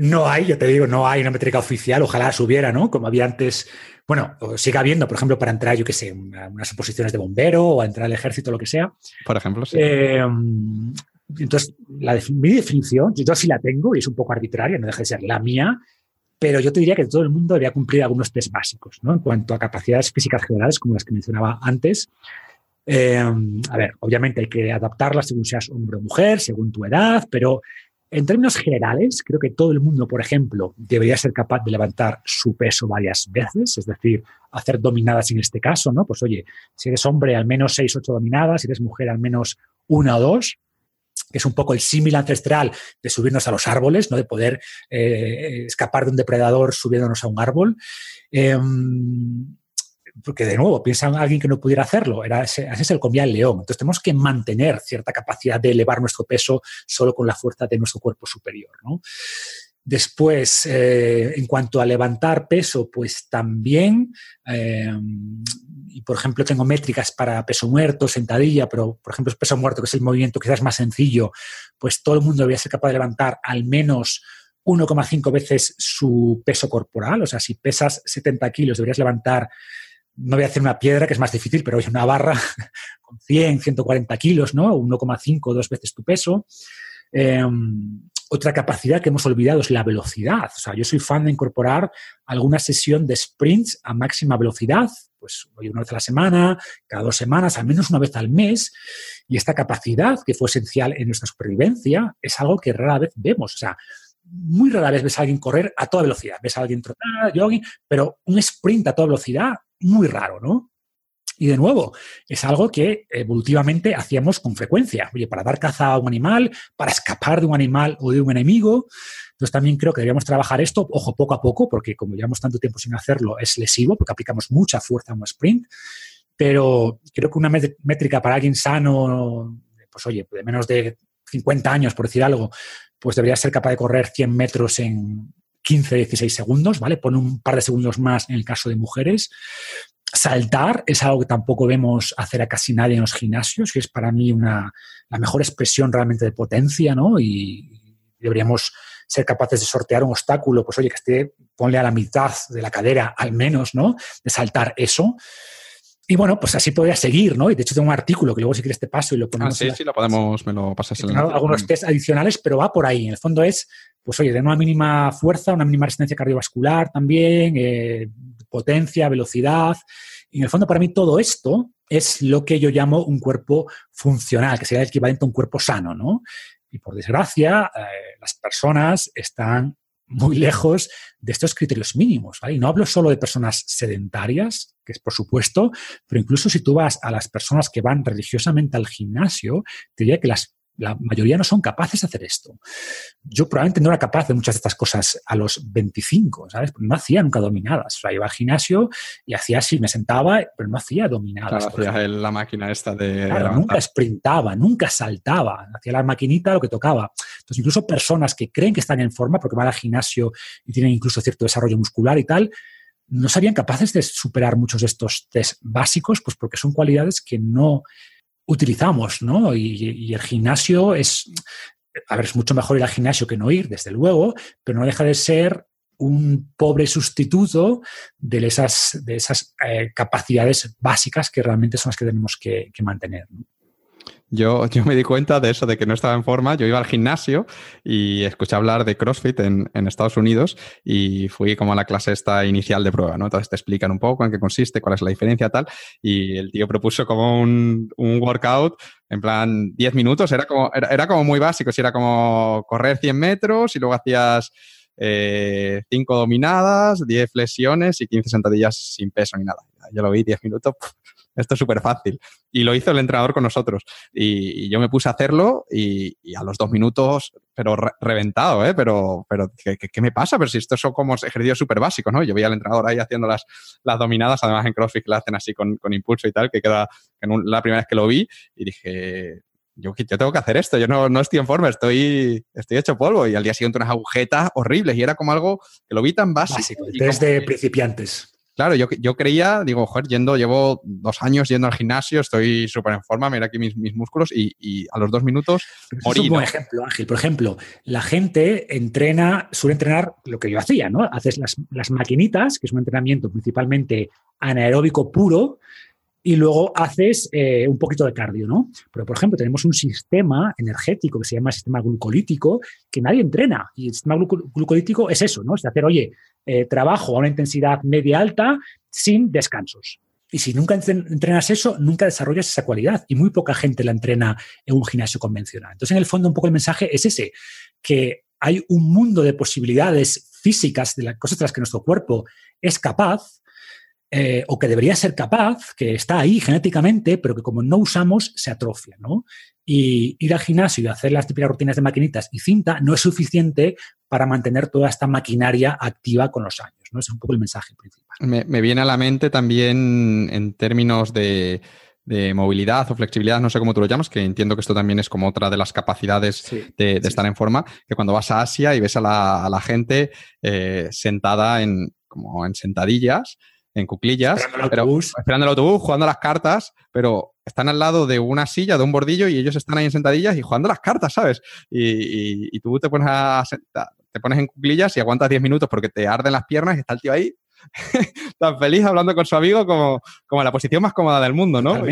no hay, yo te digo, no hay una métrica oficial, ojalá subiera, ¿no? Como había antes, bueno, siga habiendo, por ejemplo, para entrar, yo qué sé, unas oposiciones de bombero o a entrar al ejército, lo que sea. Por ejemplo, sí. Eh, entonces, la, mi definición, yo, sí la tengo y es un poco arbitraria, no deja de ser la mía, pero yo te diría que todo el mundo debería cumplir algunos test básicos, ¿no? En cuanto a capacidades físicas generales, como las que mencionaba antes, eh, a ver, obviamente hay que adaptarlas según seas hombre o mujer, según tu edad, pero en términos generales, creo que todo el mundo, por ejemplo, debería ser capaz de levantar su peso varias veces, es decir, hacer dominadas en este caso, ¿no? Pues oye, si eres hombre, al menos seis, ocho dominadas, si eres mujer, al menos una o dos, que es un poco el símil ancestral de subirnos a los árboles, ¿no? de poder eh, escapar de un depredador subiéndonos a un árbol. Em, porque de nuevo, piensa en alguien que no pudiera hacerlo, era ese, ese se lo comía el león. Entonces tenemos que mantener cierta capacidad de elevar nuestro peso solo con la fuerza de nuestro cuerpo superior. Después, eh, en cuanto a levantar peso, pues también, eh, y por ejemplo tengo métricas para peso muerto, sentadilla, pero por ejemplo peso muerto, que es el movimiento quizás más sencillo, pues todo el mundo debería ser capaz de levantar al menos 1,5 veces su peso corporal. O sea, si pesas 70 kilos, deberías levantar no voy a hacer una piedra que es más difícil, pero una barra con 100, 140 kilos, ¿no? 1,5, dos veces tu peso. Em, otra capacidad que hemos olvidado es la velocidad. O sea, yo soy fan de incorporar alguna sesión de sprints a máxima velocidad, pues una vez a la semana, cada dos semanas, al menos una vez al mes. Y esta capacidad, que fue esencial en nuestra supervivencia, es algo que rara vez vemos. O sea, muy rara vez ves a alguien correr a toda velocidad. Ves a alguien trotar, jogging, pero un sprint a toda velocidad muy raro, ¿no? Y de nuevo, es algo que evolutivamente hacíamos con frecuencia. Oye, para dar caza a un animal, para escapar de un animal o de un enemigo. Entonces también creo que deberíamos trabajar esto, ojo, poco a poco, porque como llevamos tanto tiempo sin hacerlo, es lesivo, porque aplicamos mucha fuerza a un sprint. Pero creo que una métrica para alguien sano, pues oye, de menos de 50 años, por decir algo, pues debería ser capaz de correr 100 metros en, 15, 16 segundos, ¿vale? Pone un par de segundos más en el caso de mujeres. Saltar es algo que tampoco vemos hacer a casi nadie en los gimnasios, que es para mí una, la mejor expresión realmente de potencia, ¿no? Y deberíamos ser capaces de sortear un obstáculo, pues oye, que esté, ponle a la mitad de la cadera al menos, ¿no? De saltar eso. Y bueno, pues así podría seguir, ¿no? Y de hecho tengo un artículo que luego si quieres te paso y lo ponemos. Ah, sí, sí, lo podemos, me lo pasas. En algunos test adicionales, pero va por ahí. En el fondo es pues oye, de una mínima fuerza, una mínima resistencia cardiovascular también, eh, potencia, velocidad. Y en el fondo, para mí, todo esto es lo que yo llamo un cuerpo funcional, que sería el equivalente a un cuerpo sano, ¿no? Y por desgracia, eh, las personas están muy lejos de estos criterios mínimos. ¿vale? Y no hablo solo de personas sedentarias, que es por supuesto, pero incluso si tú vas a las personas que van religiosamente al gimnasio, te diría que las la mayoría no son capaces de hacer esto. Yo probablemente no era capaz de muchas de estas cosas a los 25, ¿sabes? No hacía nunca dominadas. O sea, iba al gimnasio y hacía así, me sentaba, pero no hacía dominadas. hacía la máquina esta de... Claro, nunca sprintaba, nunca saltaba. Hacía la maquinita lo que tocaba. Entonces, incluso personas que creen que están en forma porque van al gimnasio y tienen incluso cierto desarrollo muscular y tal, no serían capaces de superar muchos de estos test básicos, pues porque son cualidades que no utilizamos, ¿no? Y, el gimnasio es, a ver, es mucho mejor ir al gimnasio que no ir, desde luego, pero no deja de ser un pobre sustituto de esas, de esas eh, capacidades básicas que realmente son las que tenemos que, mantener. Yo, yo, me di cuenta de eso, de que no estaba en forma. Yo iba al gimnasio y escuché hablar de CrossFit en, Estados Unidos y fui como a la clase esta inicial de prueba, ¿no? Entonces te explican un poco en qué consiste, cuál es la diferencia, tal. Y el tío propuso como un, un workout en plan 10 minutos. Era como, era, era como muy básico. Si era como correr 100 metros y luego hacías eh, 5 dominadas, 10 flexiones y 15 sentadillas sin peso ni nada. Yo lo vi 10 minutos, esto es súper fácil. Y lo hizo el entrenador con nosotros. Y, yo me puse a hacerlo y, a los dos minutos, pero reventado, ¿eh? Pero, pero ¿qué, me pasa? Pero si esto son como ejercicios súper básicos, ¿no? Yo veía al entrenador ahí haciendo las, las dominadas, además en CrossFit que la hacen así con, con impulso y tal, que queda en la primera vez que lo vi y dije, yo, yo, tengo que hacer esto, yo no, no, estoy en forma, estoy, estoy hecho polvo. Y al día siguiente unas agujetas horribles y era como algo que lo vi tan básico. Desde principiantes. Claro, yo, yo creía, digo, joder, yendo, llevo dos años yendo al gimnasio, estoy súper en forma, mira aquí mis, mis músculos y, y, a los dos minutos morí. Es un buen ejemplo, Ángel. Por ejemplo, la gente entrena, suele entrenar lo que yo hacía, ¿no? Haces las, las maquinitas, que es un entrenamiento principalmente anaeróbico puro, y luego haces eh, un poquito de cardio, ¿no? Pero, por ejemplo, tenemos un sistema energético que se llama sistema glucolítico que nadie entrena. Y el sistema glucolítico es eso, ¿no? Es hacer, oye, eh, trabajo a una intensidad media-alta sin descansos. Y si nunca entrenas eso, nunca desarrollas esa cualidad. Y muy poca gente la entrena en un gimnasio convencional. Entonces, en el fondo, un poco el mensaje es ese, que hay un mundo de posibilidades físicas de las cosas de las que nuestro cuerpo es capaz, eh, o que debería ser capaz, que está ahí genéticamente, pero que como no usamos, se atrofia, ¿no? Y ir al gimnasio y hacer las típicas rutinas de maquinitas y cinta no es suficiente para mantener toda esta maquinaria activa con los años, ¿no? Ese es un poco el mensaje principal. Me, viene a la mente también en términos de, movilidad o flexibilidad, no sé cómo tú lo llamas, que entiendo que esto también es como otra de las capacidades de, estar en forma, que cuando vas a Asia y ves a la, gente eh, sentada en, como en sentadillas, en cuclillas, esperando el, pero, autobús. esperando el autobús, jugando las cartas, pero están al lado de una silla, de un bordillo, y ellos están ahí en sentadillas y jugando las cartas, ¿sabes? Y, tú te pones, a, te pones en cuclillas y aguantas 10 minutos porque te arden las piernas y está el tío ahí tan feliz hablando con su amigo como, como la posición más cómoda del mundo, ¿no?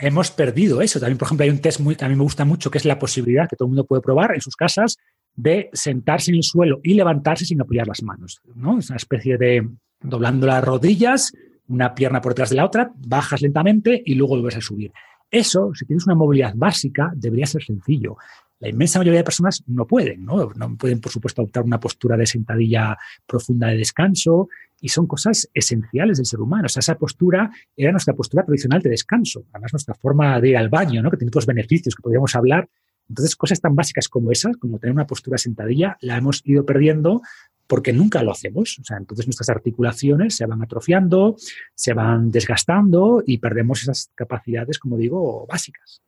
hemos perdido eso. También, por ejemplo, hay un test muy, que a mí me gusta mucho, que es la posibilidad que todo el mundo puede probar en sus casas de sentarse en el suelo y levantarse sin apoyar las manos, ¿no? Es una especie de doblando las rodillas, una pierna por detrás de la otra, bajas lentamente y luego vuelves a subir. Eso, si tienes una movilidad básica, debería ser sencillo. La inmensa mayoría de personas no pueden, ¿no? No pueden, por supuesto, adoptar una postura de sentadilla profunda de descanso y son cosas esenciales del ser humano. O sea, esa postura era nuestra postura tradicional de descanso, además nuestra forma de ir al baño, ¿no? Que tiene otros beneficios que podríamos hablar. Entonces, cosas tan básicas como esas, como tener una postura sentadilla, la hemos ido perdiendo porque nunca lo hacemos. O sea, entonces nuestras articulaciones se van atrofiando, se van desgastando y perdemos esas capacidades, como digo, básicas.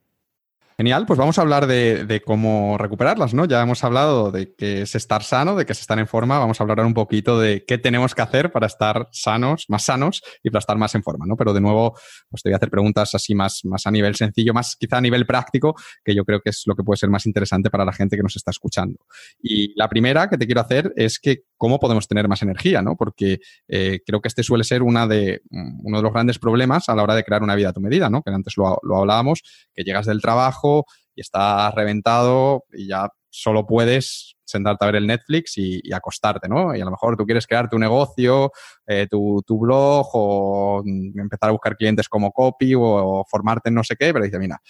Genial, pues vamos a hablar de, cómo recuperarlas, ¿no? Ya hemos hablado de que es estar sano, de que es estar en forma, vamos a hablar un poquito de qué tenemos que hacer para estar sanos, más sanos y para estar más en forma, ¿no? Pero de nuevo, pues te voy a hacer preguntas así más, más a nivel sencillo, más quizá a nivel práctico, que yo creo que es lo que puede ser más interesante para la gente que nos está escuchando. Y la primera que te quiero hacer es que cómo podemos tener más energía, ¿no? Porque eh, creo que este suele ser una de, uno de los grandes problemas a la hora de crear una vida a tu medida, ¿no? Que antes lo, lo hablábamos, que llegas del trabajo, y estás reventado y ya solo puedes sentarte a ver el Netflix y, acostarte, ¿no? Y a lo mejor tú quieres crear tu negocio, eh, tu, blog o empezar a buscar clientes como copy o, formarte en no sé qué, pero dices, mira,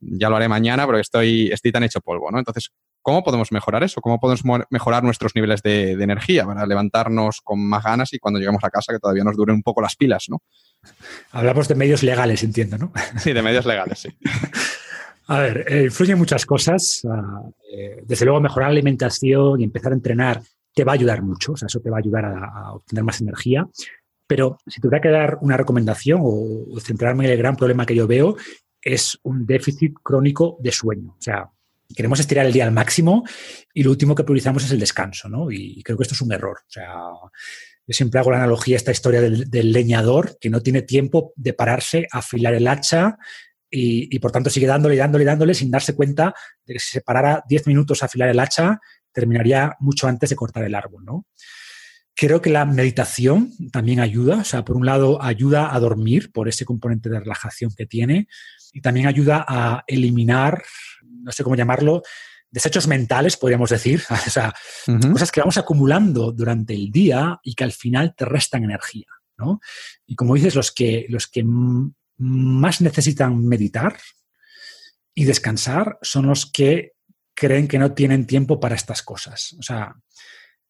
ya lo haré mañana, pero estoy, estoy tan hecho polvo, ¿no? Entonces, ¿cómo podemos mejorar eso? ¿Cómo podemos mejorar nuestros niveles de, energía para levantarnos con más ganas y cuando lleguemos a casa que todavía nos duren un poco las pilas, ¿no? Hablamos de medios legales, entiendo, ¿no? Sí, de medios legales, sí. A ver, eh, influyen muchas cosas. Ah, eh, desde luego, mejorar la alimentación y empezar a entrenar te va a ayudar mucho. O sea, eso te va a ayudar a, obtener más energía. Pero si tuviera que dar una recomendación o, centrarme en el gran problema que yo veo, es un déficit crónico de sueño. O sea, queremos estirar el día al máximo y lo último que priorizamos es el descanso, ¿no? Y creo que esto es un error. O sea, yo siempre hago la analogía a esta historia del, del leñador que no tiene tiempo de pararse a afilar el hacha, y, por tanto sigue dándole y dándole y dándole sin darse cuenta de que si se parara 10 minutos a afilar el hacha, terminaría mucho antes de cortar el árbol, ¿no? Creo que la meditación también ayuda, o sea, por un lado ayuda a dormir por ese componente de relajación que tiene y también ayuda a eliminar, no sé cómo llamarlo, desechos mentales, podríamos decir, o sea, cosas que vamos acumulando durante el día y que al final te restan energía, ¿no? Y como dices, los que, los que más necesitan meditar y descansar son los que creen que no tienen tiempo para estas cosas. O sea,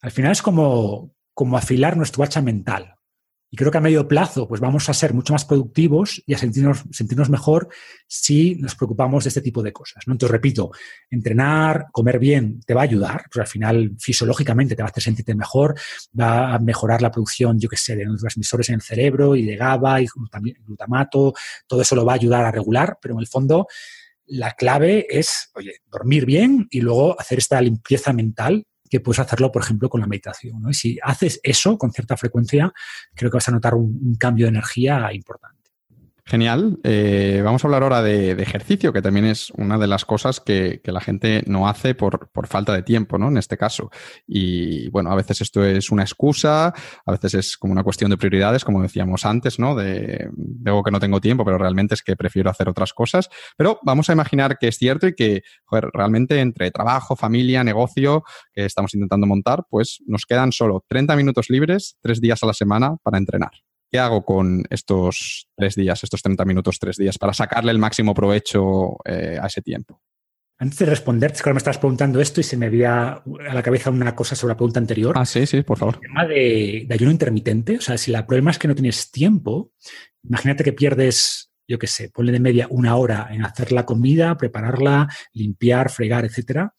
al final es como, como afilar nuestro hacha mental. Y creo que a medio plazo pues vamos a ser mucho más productivos y a sentirnos, sentirnos mejor si nos preocupamos de este tipo de cosas. ¿no? Entonces, repito, entrenar, comer bien te va a ayudar, pues al final fisiológicamente te va a hacer sentirte mejor, va a mejorar la producción, yo qué sé, de neurotransmisores en el cerebro y de GABA y glutamato, todo eso lo va a ayudar a regular, pero en el fondo la clave es, oye, dormir bien y luego hacer esta limpieza mental que puedes hacerlo, por ejemplo, con la meditación. Y si haces eso con cierta frecuencia, creo que vas a notar un cambio de energía importante. Genial. Eh, vamos a hablar ahora de, ejercicio, que también es una de las cosas que, la gente no hace por, falta de tiempo, ¿no? En este caso. Y bueno, a veces esto es una excusa, a veces es como una cuestión de prioridades, como decíamos antes, ¿no? De digo que no tengo tiempo, pero realmente es que prefiero hacer otras cosas. Pero vamos a imaginar que es cierto y que, joder, realmente entre trabajo, familia, negocio que estamos intentando montar, pues nos quedan solo 30 minutos libres, tres días a la semana para entrenar. ¿Qué hago con estos tres días, estos 30 minutos, tres días, para sacarle el máximo provecho eh, a ese tiempo? Antes de responder, es que ahora me estás preguntando esto y se me había a la cabeza una cosa sobre la pregunta anterior. Ah, sí, sí, por favor. El tema de, ayuno intermitente. O sea, si el problema es que no tienes tiempo, imagínate que pierdes, yo qué sé, ponle de media una hora en hacer la comida, prepararla, limpiar, fregar, etcétera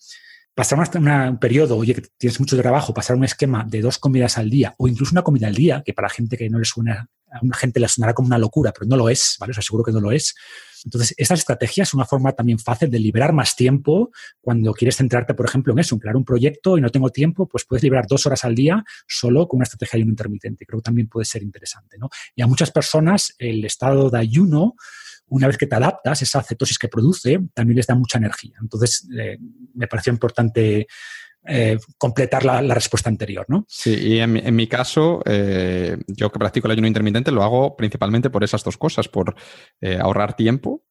pasar un periodo, oye, que tienes mucho trabajo, pasar un esquema de dos comidas al día o incluso una comida al día, que para gente que no le suena, a una gente le sonará como una locura, pero no lo es, ¿vale? Os aseguro que no lo es. Entonces, estas estrategias son una forma también fácil de liberar más tiempo cuando quieres centrarte, por ejemplo, en eso, en crear un proyecto y no tengo tiempo, pues puedes liberar dos horas al día solo con una estrategia de ayuno intermitente. Creo que también puede ser interesante, ¿no? Y a muchas personas el estado de ayuno una vez que te adaptas, esa cetosis que produce también les da mucha energía. Entonces, eh, me pareció importante eh, completar la, respuesta anterior, ¿no? Sí, y en, mi caso, eh, yo que practico el ayuno intermitente lo hago principalmente por esas dos cosas, por ahorrar tiempo.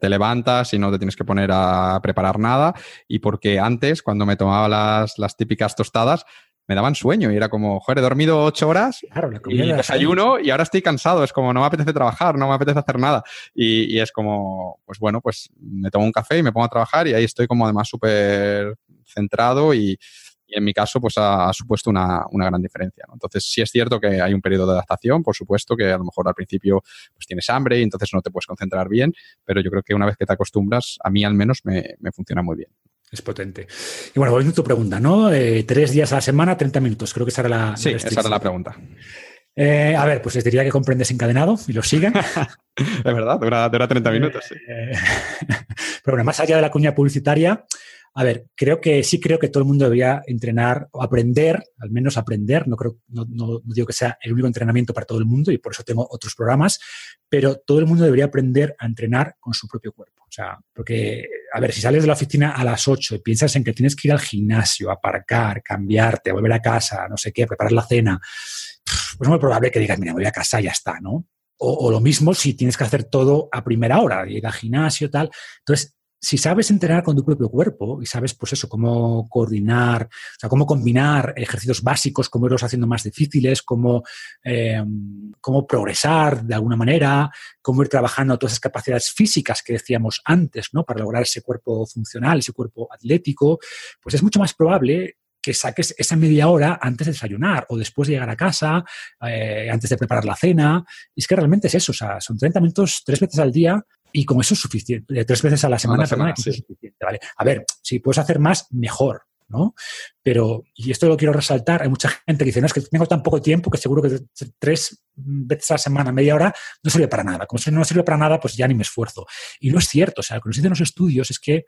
Te levantas y no te tienes que poner a preparar nada. Y porque antes, cuando me tomaba las, las típicas tostadas, me daban sueño y era como, joder, he dormido ocho horas y desayuno y ahora estoy cansado. Es como, no me apetece trabajar, no me apetece hacer nada. Y, es como, pues bueno, pues me tomo un café y me pongo a trabajar y ahí estoy como además súper centrado y, en mi caso pues ha, supuesto una, gran diferencia. Entonces sí es cierto que hay un periodo de adaptación, por supuesto que a lo mejor al principio pues tienes hambre y entonces no te puedes concentrar bien, pero yo creo que una vez que te acostumbras, a mí al menos me funciona muy bien. Es potente. Y bueno, volviendo a tu pregunta, ¿no? Eh, tres días a la semana, 30 minutos. Creo que esa era la. Sí, esa era la pregunta. Eh, a ver, pues les diría que comprendes encadenado y lo sigan. es verdad, dura, dura 30 minutos. Sí. Eh, pero bueno, más allá de la cuña publicitaria, a ver, creo que sí creo que todo el mundo debería entrenar o aprender, al menos aprender, no creo, no, no, digo que sea el único entrenamiento para todo el mundo y por eso tengo otros programas, pero todo el mundo debería aprender a entrenar con su propio cuerpo. O sea, porque, a ver, si sales de la oficina a las 8 y piensas en que tienes que ir al gimnasio, aparcar, cambiarte, volver a casa, no sé qué, preparar la cena, pues es muy probable que digas, mira, voy a casa y ya está, ¿no? O, o, lo mismo si tienes que hacer todo a primera hora, ir al gimnasio, tal. Entonces, si sabes entrenar con tu propio cuerpo y sabes, pues eso, cómo coordinar, o sea, cómo combinar ejercicios básicos, cómo irlos haciendo más difíciles, cómo, eh, cómo progresar de alguna manera, cómo ir trabajando todas esas capacidades físicas que decíamos antes, ¿no? Para lograr ese cuerpo funcional, ese cuerpo atlético, pues es mucho más probable que saques esa media hora antes de desayunar o después de llegar a casa, eh, antes de preparar la cena. Y es que realmente es eso, o sea, son 30 minutos tres veces al día y con eso es suficiente. Tres veces a la semana, es suficiente, ¿vale? A ver, si puedes hacer más, mejor, ¿no? Pero, y esto lo quiero resaltar, hay mucha gente que dice, no, es que tengo tan poco tiempo que seguro que tres veces a la semana, media hora, no sirve para nada. Como si no sirve para nada, pues ya ni me esfuerzo. Y no es cierto, o sea, lo que nos dicen los estudios es que,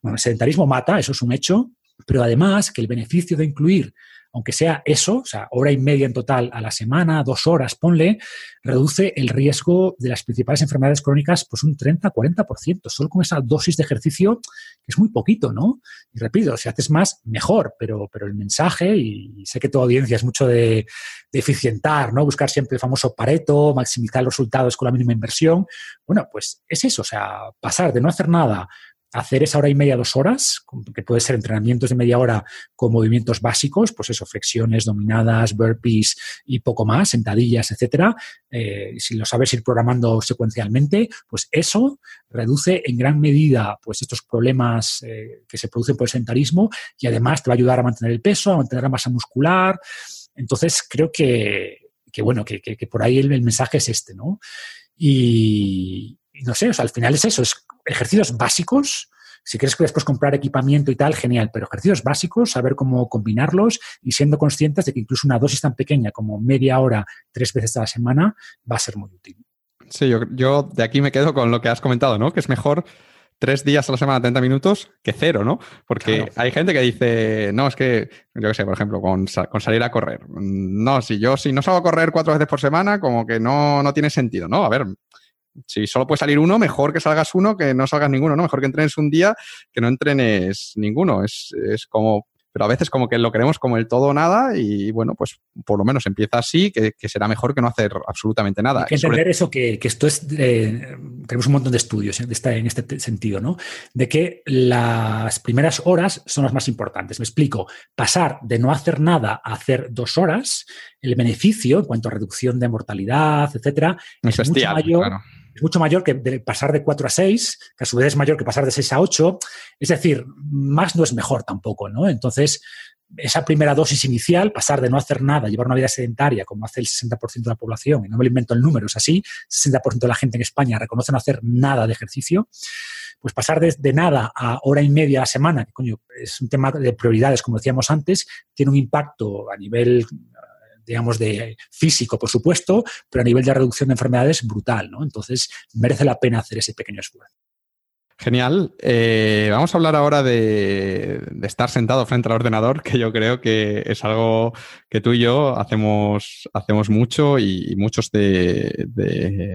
bueno, el sedentarismo mata, eso es un hecho, pero además que el beneficio de incluir aunque sea eso, o sea, hora y media en total a la semana, dos horas, ponle, reduce el riesgo de las principales enfermedades crónicas pues un 30-40%, solo con esa dosis de ejercicio, que es muy poquito, ¿no? Y repito, si haces más, mejor, pero, pero el mensaje, y sé que tu audiencia es mucho de, de eficientar, ¿no? Buscar siempre el famoso Pareto, maximizar los resultados con la mínima inversión. Bueno, pues es eso, o sea, pasar de no hacer nada hacer esa hora y media, dos horas, que puede ser entrenamientos de media hora con movimientos básicos, pues eso, flexiones, dominadas, burpees y poco más, sentadillas, etcétera. Eh, si lo sabes ir programando secuencialmente, pues eso reduce en gran medida pues estos problemas eh, que se producen por el sedentarismo y además te va a ayudar a mantener el peso, a mantener la masa muscular. Entonces, creo que, bueno, que, por ahí el, mensaje es este, ¿no? Y, no sé, o sea, al final es eso, es ejercicios básicos. Si quieres que después comprar equipamiento y tal, genial, pero ejercicios básicos, saber cómo combinarlos y siendo conscientes de que incluso una dosis tan pequeña como media hora, tres veces a la semana, va a ser muy útil. Sí, yo, yo de aquí me quedo con lo que has comentado, ¿no? Que es mejor tres días a la semana, 30 minutos, que cero, ¿no? Porque hay gente que dice, no, es que, yo qué sé, por ejemplo, con, con, salir a correr. No, si yo si no salgo a correr cuatro veces por semana, como que no, no tiene sentido, ¿no? A ver, si solo puede salir uno, mejor que salgas uno que no salgas ninguno, ¿no? Mejor que entrenes un día que no entrenes ninguno. Es, es como pero a veces como que lo queremos como el todo o nada y bueno, pues por lo menos empieza así, que, será mejor que no hacer absolutamente nada. Hay que entender eso, que, esto es, eh, tenemos un montón de estudios en este, en este sentido, ¿no? De que las primeras horas son las más importantes. Me explico, pasar de no hacer nada a hacer dos horas, el beneficio en cuanto a reducción de mortalidad, etcétera, es, mucho mayor es mucho mayor que pasar de 4 a 6, que a su vez es mayor que pasar de 6 a 8. Es decir, más no es mejor tampoco, ¿no? Entonces, esa primera dosis inicial, pasar de no hacer nada, llevar una vida sedentaria, como hace el 60% de la población, y no me lo invento el número, es así, 60% de la gente en España reconoce no hacer nada de ejercicio, pues pasar de, de, nada a hora y media a la semana, que coño, es un tema de prioridades, como decíamos antes, tiene un impacto a nivel digamos, de físico, por supuesto, pero a nivel de reducción de enfermedades, brutal, ¿no? Entonces, merece la pena hacer ese pequeño esfuerzo. Genial. Eh, vamos a hablar ahora de, estar sentado frente al ordenador, que yo creo que es algo que tú y yo hacemos, hacemos mucho y, muchos de,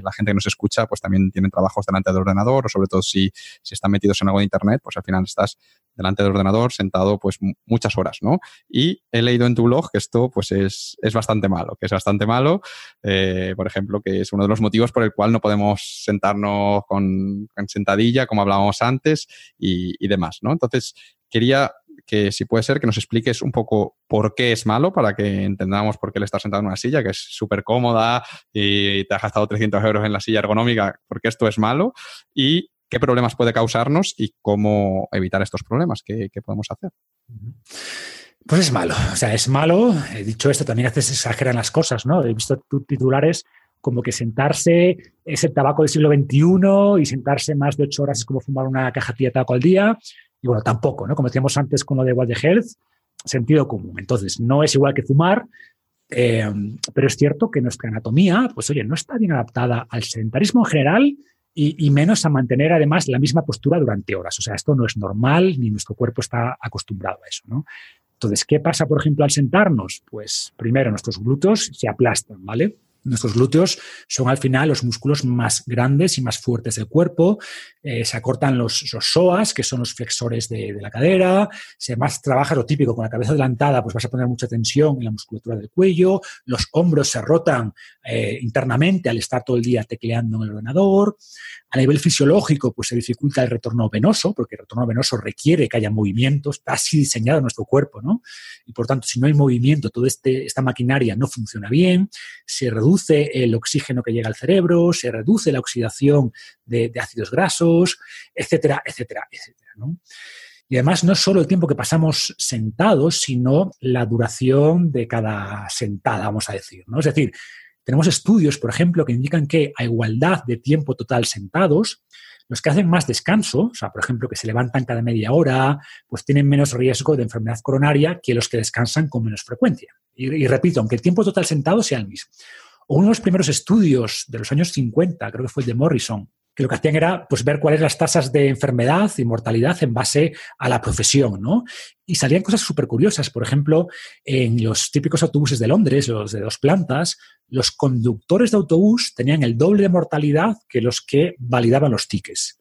la gente que nos escucha pues también tienen trabajos delante del ordenador o sobre todo si, si están metidos en algo de Internet, pues al final estás delante del ordenador sentado pues muchas horas, ¿no? Y he leído en tu blog que esto pues es, es bastante malo, que es bastante malo, eh, por ejemplo, que es uno de los motivos por el cual no podemos sentarnos con, sentadilla, como hablábamos antes, y, demás, ¿no? Entonces, quería que si puede ser que nos expliques un poco por qué es malo, para que entendamos por qué le estás sentado en una silla, que es súper cómoda y te has gastado 300 euros en la silla ergonómica, porque esto es malo, y qué problemas puede causarnos y cómo evitar estos problemas, qué, podemos hacer. Pues es malo, o sea, es malo. He dicho esto, también a veces exageran las cosas, ¿no? He visto titulares como que sentarse es el tabaco del siglo XXI y sentarse más de ocho horas es como fumar una cajetilla de tabaco al día. Y bueno, tampoco, ¿no? Como decíamos antes con lo de Wild Health, sentido común. Entonces, no es igual que fumar, eh, pero es cierto que nuestra anatomía, pues oye, no está bien adaptada al sedentarismo en general y, menos a mantener además la misma postura durante horas. O sea, esto no es normal ni nuestro cuerpo está acostumbrado a eso, ¿no? Entonces, ¿qué pasa, por ejemplo, al sentarnos? Pues primero nuestros glúteos se aplastan, ¿vale? Nuestros glúteos son al final los músculos más grandes y más fuertes del cuerpo. Eh, se acortan los, psoas, que son los flexores de, la cadera. Si además trabajas lo típico con la cabeza adelantada, pues vas a poner mucha tensión en la musculatura del cuello. Los hombros se rotan eh, internamente al estar todo el día tecleando en el ordenador. A nivel fisiológico, pues se dificulta el retorno venoso, porque el retorno venoso requiere que haya movimiento, está así diseñado nuestro cuerpo, ¿no? Y por tanto, si no hay movimiento, toda este, esta maquinaria no funciona bien, se reduce el oxígeno que llega al cerebro, se reduce la oxidación de, ácidos grasos, etcétera, etcétera, etcétera. Y además no solo el tiempo que pasamos sentados, sino la duración de cada sentada, vamos a decir, ¿no? Es decir, tenemos estudios, por ejemplo, que indican que a igualdad de tiempo total sentados, los que hacen más descanso, o sea, por ejemplo, que se levantan cada media hora, pues tienen menos riesgo de enfermedad coronaria que los que descansan con menos frecuencia. Y, repito, aunque el tiempo total sentado sea el mismo. Uno de los primeros estudios de los años 50, creo que fue el de Morrison, que lo que hacían era pues, ver cuáles las tasas de enfermedad y mortalidad en base a la profesión, ¿no? Y salían cosas súper curiosas. Por ejemplo, en los típicos autobuses de Londres, los de dos plantas, los conductores de autobús tenían el doble de mortalidad que los que validaban los tickets.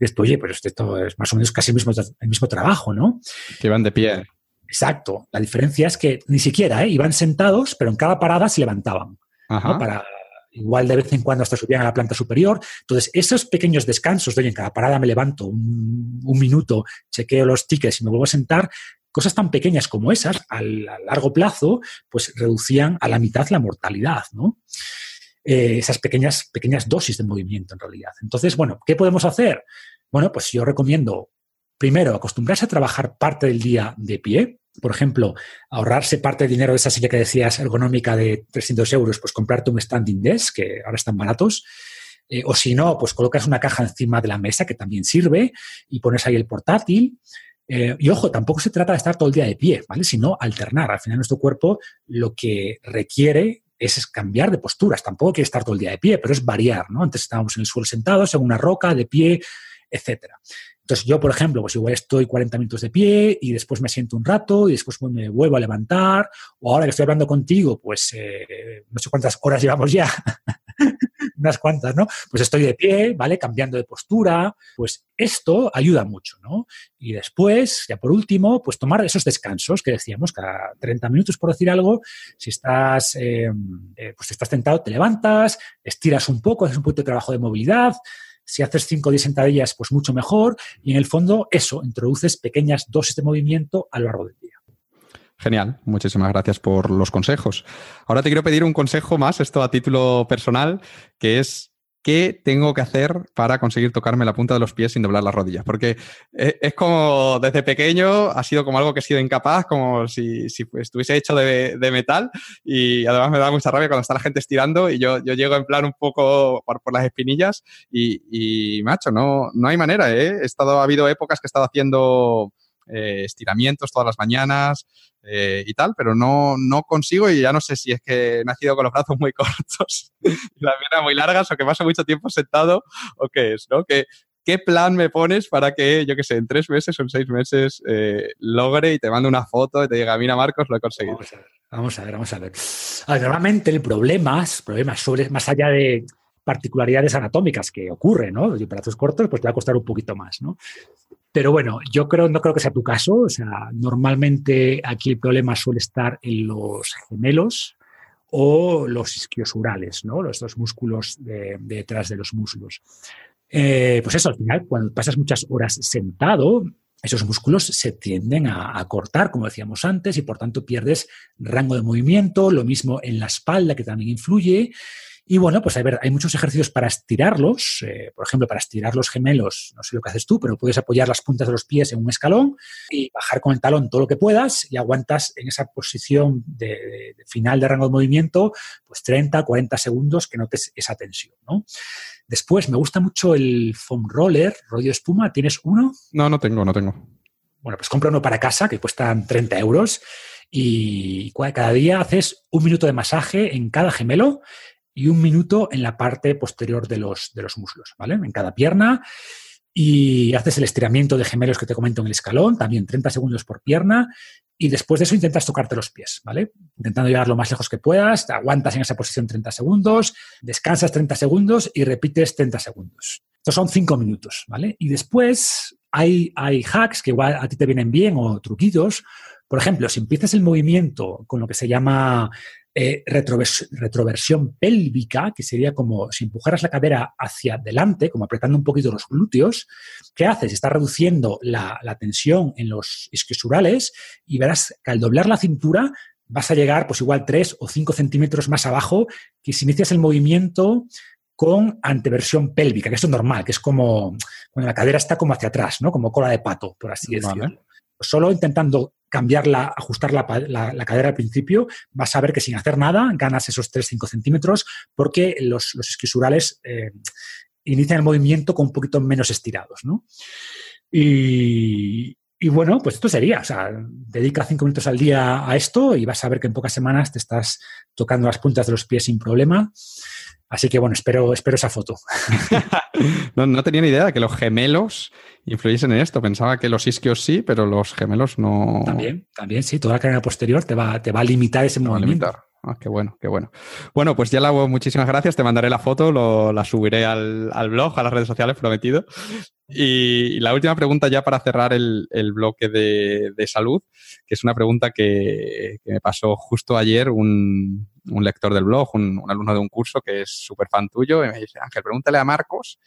Y esto, oye, pero esto es más o menos casi el mismo, el mismo trabajo, ¿no? Que van de pie. Exacto. La diferencia es que ni siquiera ¿eh? iban sentados, pero en cada parada se levantaban. Para, igual de vez en cuando hasta subían a la planta superior. Entonces, esos pequeños descansos de, oye, en cada parada me levanto un, minuto, chequeo los tickets y me vuelvo a sentar, cosas tan pequeñas como esas, a largo plazo, pues reducían a la mitad la mortalidad, ¿no? Eh, esas pequeñas, pequeñas dosis de movimiento en realidad. Entonces, bueno, ¿qué podemos hacer? Bueno, pues yo recomiendo, primero, acostumbrarse a trabajar parte del día de pie, por ejemplo, ahorrarse parte del dinero de esa silla que decías ergonómica de 300 euros, pues comprarte un standing desk, que ahora están baratos. Eh, o si no, pues colocas una caja encima de la mesa, que también sirve, y pones ahí el portátil. Eh, y ojo, tampoco se trata de estar todo el día de pie, ¿vale? Sino alternar. Al final nuestro cuerpo lo que requiere es cambiar de posturas. Tampoco quiere estar todo el día de pie, pero es variar, ¿no? Antes estábamos en el suelo sentados, en una roca, de pie, etcétera. Entonces yo, por ejemplo, pues igual estoy 40 minutos de pie y después me siento un rato y después me vuelvo a levantar. O ahora que estoy hablando contigo, pues eh, no sé cuántas horas llevamos ya, unas cuantas, ¿no? Pues estoy de pie, ¿vale? Cambiando de postura. Pues esto ayuda mucho, ¿no? Y después, ya por último, pues tomar esos descansos que decíamos, cada 30 minutos por decir algo. Si estás, eh, eh, pues estás tentado, te levantas, estiras un poco, haces un poquito de trabajo de movilidad si haces 5 o 10 sentadillas, pues mucho mejor. Y en el fondo, eso, introduces pequeñas dosis de movimiento a lo largo del día. Genial, muchísimas gracias por los consejos. Ahora te quiero pedir un consejo más, esto a título personal, que es ¿qué tengo que hacer para conseguir tocarme la punta de los pies sin doblar las rodillas? Porque eh, es como desde pequeño ha sido como algo que he sido incapaz, como si, estuviese hecho de, metal y además me da mucha rabia cuando está la gente estirando y yo, llego en plan un poco por, las espinillas y, macho, no, no hay manera, ¿eh? He estado, ha habido épocas que he estado haciendo eh, estiramientos todas las mañanas eh, y tal, pero no, no consigo y ya no sé si es que he nacido con los brazos muy cortos y las piernas muy largas o que paso mucho tiempo sentado o qué es, ¿no? ¿Qué, ¿Qué plan me pones para que, yo qué sé, en tres meses o en seis meses eh, logre y te mando una foto y te diga, mira Marcos, lo he conseguido? Vamos a ver, vamos a ver. normalmente el problema, problema sobre, más allá de particularidades anatómicas que ocurren, ¿no? Los brazos cortos, pues te va a costar un poquito más, ¿no? Pero bueno, yo creo, no creo que sea tu caso. O sea, normalmente aquí el problema suele estar en los gemelos o los isquiosurales, ¿no? Los dos músculos detrás de los muslos. Eh, pues eso, al final, cuando pasas muchas horas sentado, esos músculos se tienden a, a, cortar, como decíamos antes, y por tanto pierdes rango de movimiento, lo mismo en la espalda, que también influye, y bueno, pues a ver, hay muchos ejercicios para estirarlos. Eh, por ejemplo, para estirar los gemelos, no sé lo que haces tú, pero puedes apoyar las puntas de los pies en un escalón y bajar con el talón todo lo que puedas y aguantas en esa posición de, final de rango de movimiento, pues 30, 40 segundos que notes esa tensión, ¿no? Después, me gusta mucho el foam roller, rollo espuma. ¿Tienes uno? No, no tengo, no tengo. Bueno, pues compra uno para casa que cuestan 30 euros y cada día haces un minuto de masaje en cada gemelo y un minuto en la parte posterior de los, de los muslos, ¿vale? En cada pierna. Y haces el estiramiento de gemelos que te comento en el escalón, también 30 segundos por pierna. Y después de eso intentas tocarte los pies, ¿vale? Intentando llegar lo más lejos que puedas, aguantas en esa posición 30 segundos, descansas 30 segundos y repites 30 segundos. Estos son 5 minutos, ¿vale? Y después hay, hay hacks que igual a ti te vienen bien o truquitos. Por ejemplo, si empiezas el movimiento con lo que se llama eh, retroversión pélvica, que sería como si empujaras la cadera hacia adelante, como apretando un poquito los glúteos, ¿qué haces? Estás reduciendo la, tensión en los isquiosurales y verás que al doblar la cintura vas a llegar pues igual 3 o 5 centímetros más abajo que si inicias el movimiento con anteversión pélvica, que esto es normal, que es como cuando la cadera está como hacia atrás, ¿no? Como cola de pato, por así decirlo. Solo intentando cambiarla, ajustar la, cadera al principio, vas a ver que sin hacer nada ganas esos 3-5 centímetros porque los, los esquisurales eh, inician el movimiento con un poquito menos estirados. ¿no? Y, bueno, pues esto sería, o dedica 5 minutos al día a esto y vas a ver que en pocas semanas te estás tocando las puntas de los pies sin problema. Así que bueno, espero, espero esa foto. no, no, tenía ni idea de que los gemelos influyesen en esto. Pensaba que los isquios sí, pero los gemelos no. También, también, sí. Toda la cadena posterior te va, te va a limitar ese movimiento. Ah, qué bueno, qué bueno. Bueno, pues ya la hago. Muchísimas gracias. Te mandaré la foto, la subiré al, blog, a las redes sociales, prometido. Y, la última pregunta ya para cerrar el, bloque de, salud, que es una pregunta que, me pasó justo ayer un, lector del blog, un, alumno de un curso que es súper fan tuyo, y me dice, Ángel, pregúntale a Marcos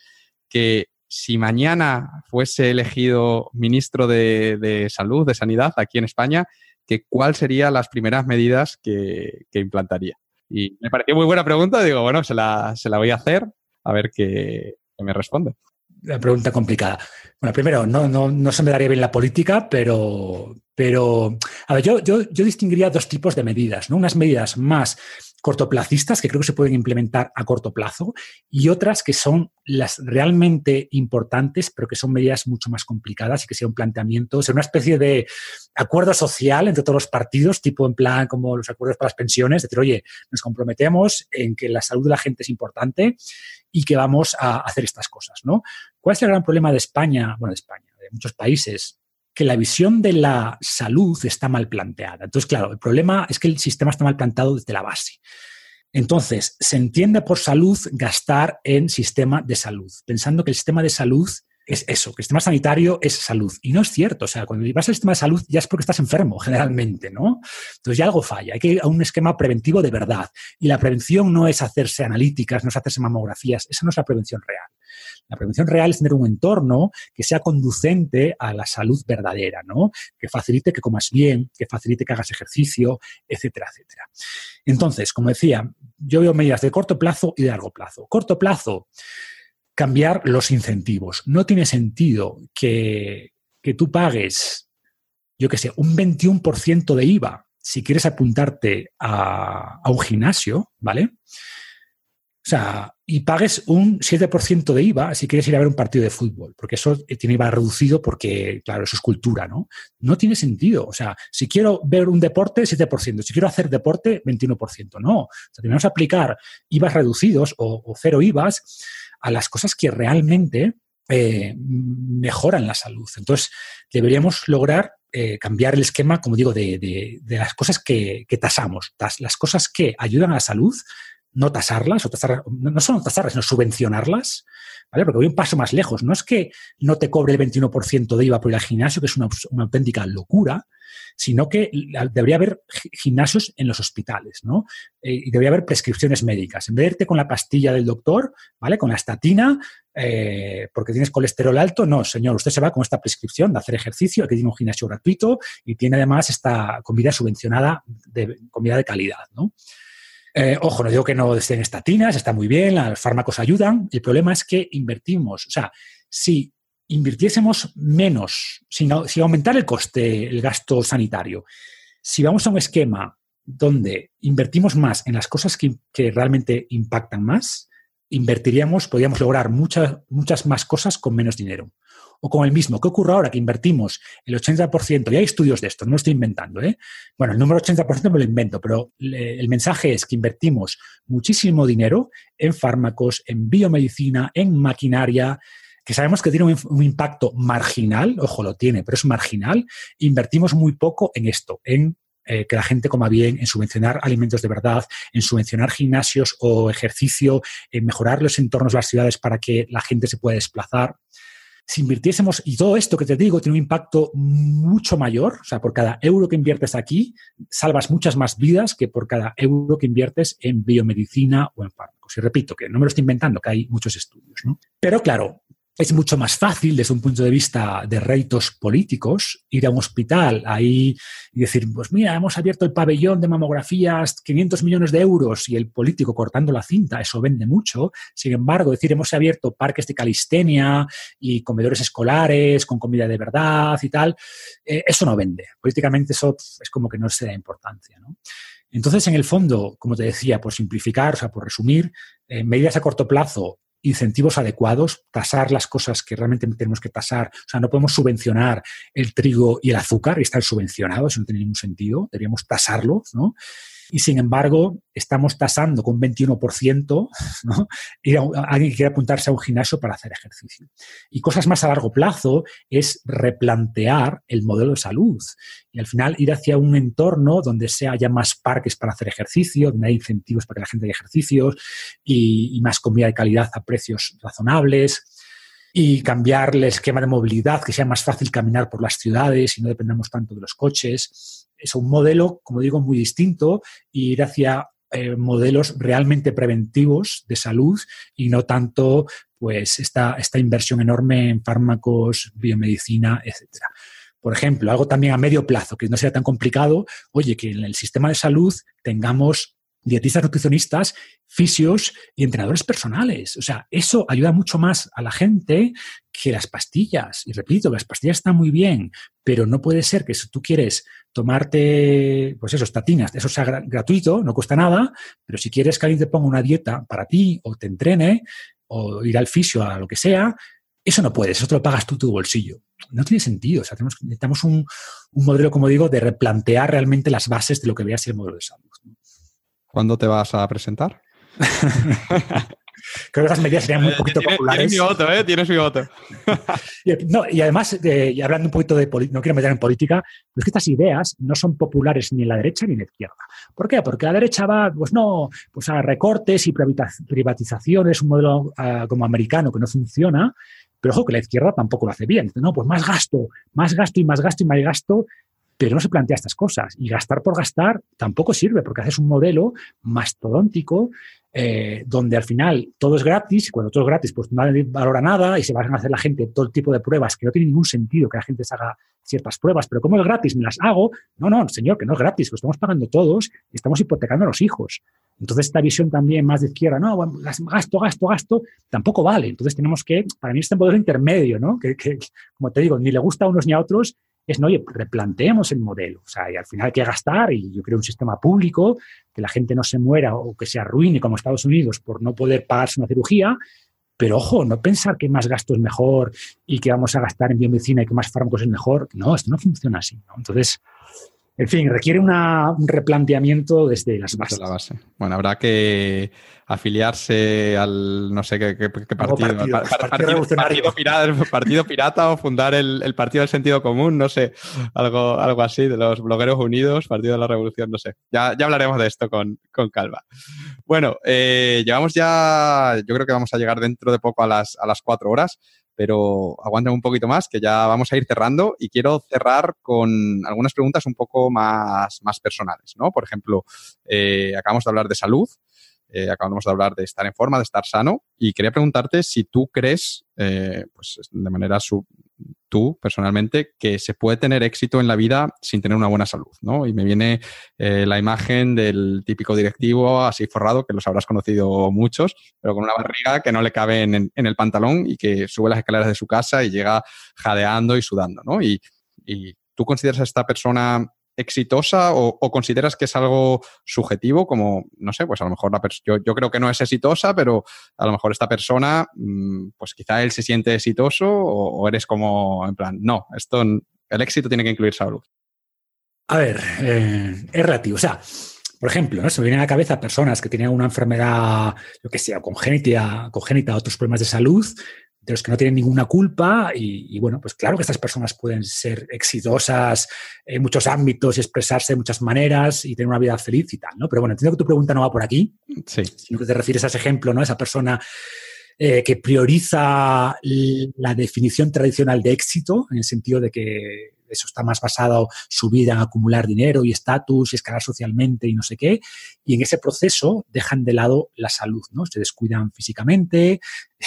que si mañana fuese elegido ministro de, salud, de sanidad aquí en España, que cuáles serían las primeras medidas que, implantaría. Y me pareció muy buena pregunta, digo, bueno, se la, se la voy a hacer, a ver qué, me responde. La pregunta complicada. Bueno, primero, no, no, no, se me daría bien la política, pero, pero a ver, yo, yo, yo distinguiría dos tipos de medidas, ¿no? Unas medidas más cortoplacistas que creo que se pueden implementar a corto plazo y otras que son las realmente importantes, pero que son medidas mucho más complicadas y que sea un planteamiento, sea una especie de acuerdo social entre todos los partidos, tipo en plan como los acuerdos para las pensiones, decir, oye, nos comprometemos en que la salud de la gente es importante y que vamos a hacer estas cosas, ¿no? ¿Cuál es el gran problema de España, bueno, de España, de muchos países que la visión de la salud está mal planteada. Entonces, claro, el problema es que el sistema está mal plantado desde la base. Entonces, se entiende por salud gastar en sistema de salud, pensando que el sistema de salud es eso, que el sistema sanitario es salud. Y no es cierto. O sea, cuando vas al sistema de salud ya es porque estás enfermo, generalmente, ¿no? Entonces ya algo falla. Hay que ir a un esquema preventivo de verdad. Y la prevención no es hacerse analíticas, no es hacerse mamografías. Esa no es la prevención real. La prevención real es tener un entorno que sea conducente a la salud verdadera, ¿no? Que facilite que comas bien, que facilite que hagas ejercicio, etcétera, etcétera. Entonces, como decía, yo veo medidas de corto plazo y de largo plazo. Corto plazo, cambiar los incentivos. No tiene sentido que, tú pagues, yo qué sé, un 21% de IVA si quieres apuntarte a, a un gimnasio, ¿vale? O sea, y pagues un 7% de IVA si quieres ir a ver un partido de fútbol, porque eso tiene IVA reducido porque, claro, eso es cultura, ¿no? No tiene sentido. O sea, si quiero ver un deporte, 7%. Si quiero hacer deporte, 21%. No. O sea, tenemos que aplicar IVAs reducidos o, cero IVAs a las cosas que realmente eh, mejoran la salud. Entonces, deberíamos lograr eh, cambiar el esquema, como digo, de, las cosas que tasamos, las cosas que ayudan a la salud no tasarlas, o tasar, no solo tasarlas, sino subvencionarlas, ¿vale? Porque voy un paso más lejos. No es que no te cobre el 21% de IVA por ir al gimnasio, que es una, auténtica locura, sino que debería haber gimnasios en los hospitales, ¿no? Eh, y debería haber prescripciones médicas. En vez de irte con la pastilla del doctor, ¿vale? Con la estatina, eh, porque tienes colesterol alto, no, señor, usted se va con esta prescripción de hacer ejercicio, que tiene un gimnasio gratuito y tiene además esta comida subvencionada, de comida de calidad, ¿no? Eh, ojo, no digo que no estén estatinas, está muy bien, los fármacos ayudan. El problema es que invertimos. O sea, si invirtiésemos menos, sin, aumentar el coste, el gasto sanitario, si vamos a un esquema donde invertimos más en las cosas que, que realmente impactan más, invertiríamos, podríamos lograr muchas, muchas más cosas con menos dinero o con el mismo. ¿Qué ocurre ahora que invertimos el 80%? Y hay estudios de esto, no lo estoy inventando. ¿eh? Bueno, el número 80% me lo invento, pero el mensaje es que invertimos muchísimo dinero en fármacos, en biomedicina, en maquinaria, que sabemos que tiene un, impacto marginal, ojo, lo tiene, pero es marginal. Invertimos muy poco en esto, en eh, que la gente coma bien, en subvencionar alimentos de verdad, en subvencionar gimnasios o ejercicio, en mejorar los entornos de las ciudades para que la gente se pueda desplazar si invirtiésemos, y todo esto que te digo tiene un impacto mucho mayor, o sea, por cada euro que inviertes aquí, salvas muchas más vidas que por cada euro que inviertes en biomedicina o en fármacos. Y repito, que no me lo estoy inventando, que hay muchos estudios. ¿no? Pero claro, es mucho más fácil desde un punto de vista de réditos políticos ir a un hospital ahí y decir, pues mira, hemos abierto el pabellón de mamografías, 500 millones de euros y el político cortando la cinta, eso vende mucho. Sin embargo, decir, hemos abierto parques de calistenia y comedores escolares con comida de verdad y tal, eh, eso no vende. Políticamente eso es como que no se da importancia. Entonces, en el fondo, como te decía, por simplificar, o sea, por resumir, eh, medidas a corto plazo incentivos adecuados, tasar las cosas que realmente tenemos que tasar. O sea, no podemos subvencionar el trigo y el azúcar y estar subvencionados, eso no tiene ningún sentido, deberíamos tasarlo, ¿no? Y sin embargo, estamos tasando con 21% ¿no? a, alguien que quiere apuntarse a un gimnasio para hacer ejercicio. Y cosas más a largo plazo es replantear el modelo de salud y al final ir hacia un entorno donde se haya más parques para hacer ejercicio, donde hay incentivos para que la gente haga ejercicios y, y más comida de calidad a precios razonables y cambiar el esquema de movilidad, que sea más fácil caminar por las ciudades y no dependamos tanto de los coches. Es un modelo, como digo, muy distinto y ir hacia eh, modelos realmente preventivos de salud y no tanto pues esta, esta inversión enorme en fármacos, biomedicina, etcétera. Por ejemplo, algo también a medio plazo, que no sea tan complicado, oye, que en el sistema de salud tengamos dietistas, nutricionistas, fisios y entrenadores personales. O sea, eso ayuda mucho más a la gente que las pastillas. Y repito, las pastillas están muy bien, pero no puede ser que si tú quieres tomarte, pues eso, estatinas, eso sea gratuito, no cuesta nada, pero si quieres que alguien te ponga una dieta para ti o te entrene o ir al fisio a lo que sea, eso no puedes, eso te lo pagas tú tu bolsillo. No tiene sentido. O sea, tenemos, necesitamos un, modelo, como digo, de replantear realmente las bases de lo que vea ser el modelo de salud. ¿Cuándo te vas a presentar? Creo que esas medidas serían muy poquito populares. Tienes mi voto, ¿eh? Tienes mi voto. y, además, y hablando un poquito de política, no quiero meter en política, es que estas ideas no son populares ni en la derecha ni en la izquierda. ¿Por qué? Porque la derecha va, pues no, pues a recortes y privatizaciones, un modelo ah, como americano que no funciona, pero ojo que la izquierda tampoco lo hace bien. no, pues más gasto, más gasto y más gasto y más gasto pero no se plantea estas cosas. Y gastar por gastar tampoco sirve, porque haces un modelo mastodóntico eh, donde al final todo es gratis, y cuando todo es gratis, pues nadie valora nada y se van a hacer la gente todo tipo de pruebas que no tiene ningún sentido que la gente se haga ciertas pruebas, pero como es gratis, me las hago. No, no, señor, que no es gratis, lo estamos pagando todos y estamos hipotecando a los hijos. Entonces, esta visión también más de izquierda, no, gasto, gasto, gasto, tampoco vale. Entonces, tenemos que, para mí, este modelo intermedio, ¿no? Que, que, como te digo, ni le gusta a unos ni a otros, es, no, oye, replanteemos el modelo. O sea, y al final hay que gastar y yo creo un sistema público, que la gente no se muera o que se arruine como Estados Unidos por no poder pagarse una cirugía, pero ojo, no pensar que más gasto es mejor y que vamos a gastar en biomedicina y que más fármacos es mejor. No, esto no funciona así. Entonces, en fin, requiere un replanteamiento desde las bases. la base. Bueno, habrá que afiliarse al no sé qué, partido, partido, pirata, o fundar el, partido del sentido común, no sé, algo, algo así, de los blogueros unidos, partido de la revolución, no sé. Ya, ya hablaremos de esto con, con calma. Bueno, eh, llevamos ya, yo creo que vamos a llegar dentro de poco a las, a las cuatro horas pero aguanten un poquito más, que ya vamos a ir cerrando y quiero cerrar con algunas preguntas un poco más, más personales, ¿no? Por ejemplo, eh, acabamos de hablar de salud, eh, acabamos de hablar de estar en forma, de estar sano, y quería preguntarte si tú crees, eh, pues de manera sub, tú personalmente, que se puede tener éxito en la vida sin tener una buena salud, ¿no? Y me viene eh, la imagen del típico directivo así forrado, que los habrás conocido muchos, pero con una barriga que no le cabe en, el pantalón y que sube las escaleras de su casa y llega jadeando y sudando, ¿no? Y, y tú consideras a esta persona exitosa o, consideras que es algo subjetivo como, no sé, pues a lo mejor la yo, yo, creo que no es exitosa, pero a lo mejor esta persona, mm, pues quizá él se siente exitoso o, eres como, en plan, no, esto, el éxito tiene que incluir salud. A ver, eh, es relativo. O sea, por ejemplo, ¿no? se me vienen a la cabeza personas que tenían una enfermedad, lo que sea, congénita, congénita, otros problemas de salud, de los que no tienen ninguna culpa y, bueno, pues claro que estas personas pueden ser exitosas en muchos ámbitos y expresarse de muchas maneras y tener una vida feliz y tal, ¿no? Pero bueno, entiendo que tu pregunta no va por aquí, sí. sino que te refieres a ese ejemplo, ¿no? Esa persona eh, que prioriza la definición tradicional de éxito, en el sentido de que eso está más basado su vida en acumular dinero y estatus y escalar socialmente y no sé qué. Y en ese proceso dejan de lado la salud, ¿no? Se descuidan físicamente.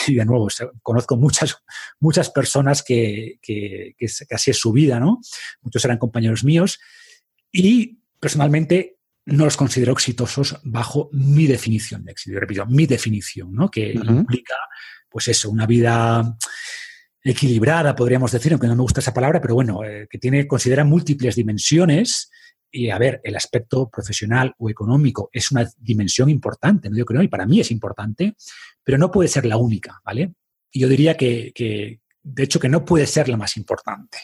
Y de nuevo, conozco muchas, muchas personas que, que, que, así es su vida, ¿no? Muchos eran compañeros míos. Y personalmente no los considero exitosos bajo mi definición de éxito. Yo repito, mi definición, ¿no? Que implica, pues eso, una vida equilibrada, podríamos decir, aunque no me gusta esa palabra, pero bueno, eh, que tiene, considera múltiples dimensiones. Y a ver, el aspecto profesional o económico es una dimensión importante, ¿no? yo creo, y para mí es importante, pero no puede ser la única, ¿vale? Y yo diría que, que, de hecho, que no puede ser la más importante.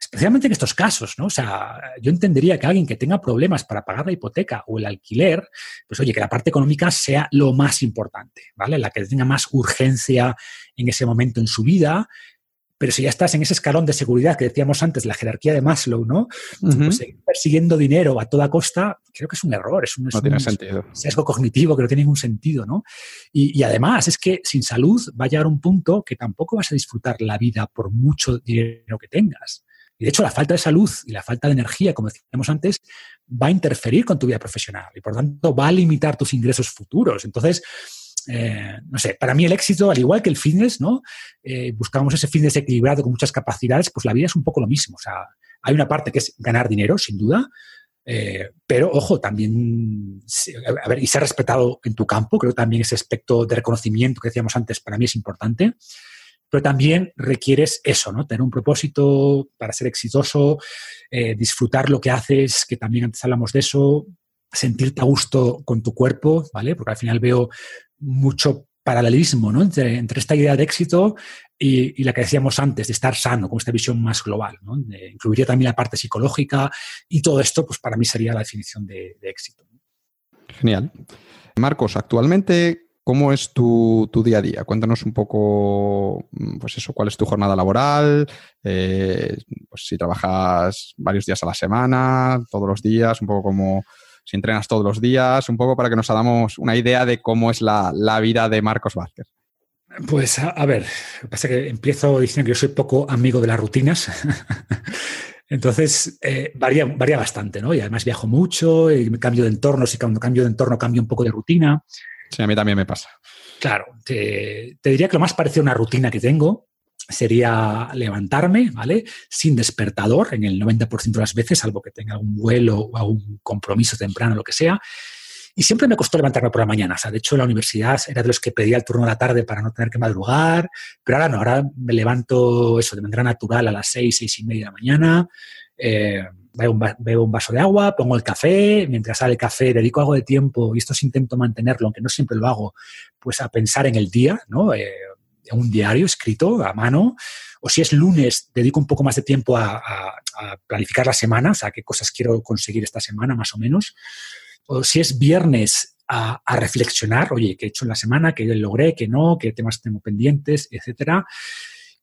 especialmente en estos casos, ¿no? O sea, yo entendería que alguien que tenga problemas para pagar la hipoteca o el alquiler, pues oye, que la parte económica sea lo más importante, ¿vale? La que tenga más urgencia en ese momento en su vida, pero si ya estás en ese escalón de seguridad que decíamos antes, la jerarquía de Maslow, ¿no? Pues seguir persiguiendo dinero a toda costa, creo que es un error, es un, sesgo cognitivo que no tiene ningún sentido, ¿no? Y, y, además es que sin salud va a llegar un punto que tampoco vas a disfrutar la vida por mucho dinero que tengas. Y de hecho, la falta de salud y la falta de energía, como decíamos antes, va a interferir con tu vida profesional y por tanto va a limitar tus ingresos futuros. Entonces, eh, no sé, para mí el éxito, al igual que el fitness, ¿no? Eh, buscamos ese fitness equilibrado con muchas capacidades, pues la vida es un poco lo mismo. O sea, hay una parte que es ganar dinero, sin duda, eh, pero ojo, también, a ver, y ser respetado en tu campo, creo también ese aspecto de reconocimiento que decíamos antes para mí es importante. Pero también requieres eso, ¿no? Tener un propósito para ser exitoso, disfrutar lo que haces, que también antes hablamos de eso, sentirte a gusto con tu cuerpo, ¿vale? Porque al final veo mucho paralelismo ¿no? entre, esta idea de éxito y, la que decíamos antes, de estar sano, con esta visión más global. ¿no? incluiría también la parte psicológica y todo esto, pues para mí sería la definición de, éxito. Genial. Marcos, actualmente, ¿cómo es tu, día a día? Cuéntanos un poco, mm, pues eso, cuál es tu jornada laboral, eh, pues si trabajas varios días a la semana, todos los días, un poco como si entrenas todos los días, un poco para que nos hagamos una idea de cómo es la, vida de Marcos Vázquez. Pues a, ver, pasa que empiezo diciendo que yo soy poco amigo de las rutinas. Entonces, eh, varía, varía bastante, ¿no? Y además viajo mucho, y cambio de entorno, si cuando cambio de entorno cambio un poco de rutina. Sí, a mí también me pasa. Claro, te, te diría que lo más parecido a una rutina que tengo sería levantarme, ¿vale? Sin despertador en el 90% de las veces, salvo que tenga un vuelo o algún compromiso temprano, lo que sea. Y siempre me costó levantarme por la mañana. O sea, de hecho, en la universidad era de los que pedía el turno de la tarde para no tener que madrugar. Pero ahora no, ahora me levanto eso de manera natural a las seis, seis y media de la mañana. Eh, bebo, un, vaso de agua, pongo el café. Mientras sale el café, dedico algo de tiempo, y esto sí intento mantenerlo, aunque no siempre lo hago, pues a pensar en el día, ¿no? Eh, un diario escrito a mano, o si es lunes, dedico un poco más de tiempo a, planificar la semana, o sea, qué cosas quiero conseguir esta semana más o menos, o si es viernes, a, reflexionar, oye, qué he hecho en la semana, qué logré, qué no, qué temas tengo pendientes, etcétera.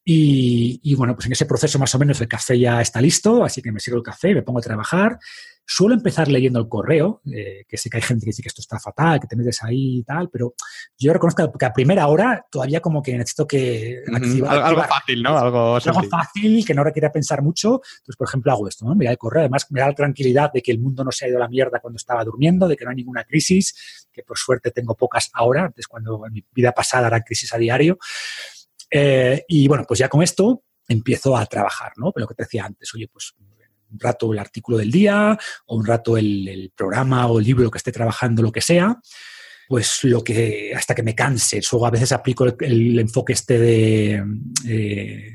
Y, y, bueno, pues en ese proceso más o menos el café ya está listo, así que me sirvo el café, me pongo a trabajar Suelo empezar leyendo el correo, eh, que sé que hay gente que dice que esto está fatal, que te metes ahí y tal, pero yo reconozco que a primera hora todavía como que necesito que... algo fácil, ¿no? Algo, algo fácil, que no requiera pensar mucho. Entonces, por ejemplo, hago esto, ¿no? Mira el correo, además me da la tranquilidad de que el mundo no se ha ido a la mierda cuando estaba durmiendo, de que no hay ninguna crisis, que por suerte tengo pocas ahora, antes cuando en mi vida pasada era crisis a diario. Eh, y bueno, pues ya con esto empiezo a trabajar, ¿no? Pero lo que te decía antes, oye, pues un rato el artículo del día o un rato el, programa o el libro que esté trabajando, lo que sea, pues lo que hasta que me canse. Eso a veces aplico el, enfoque este de, eh,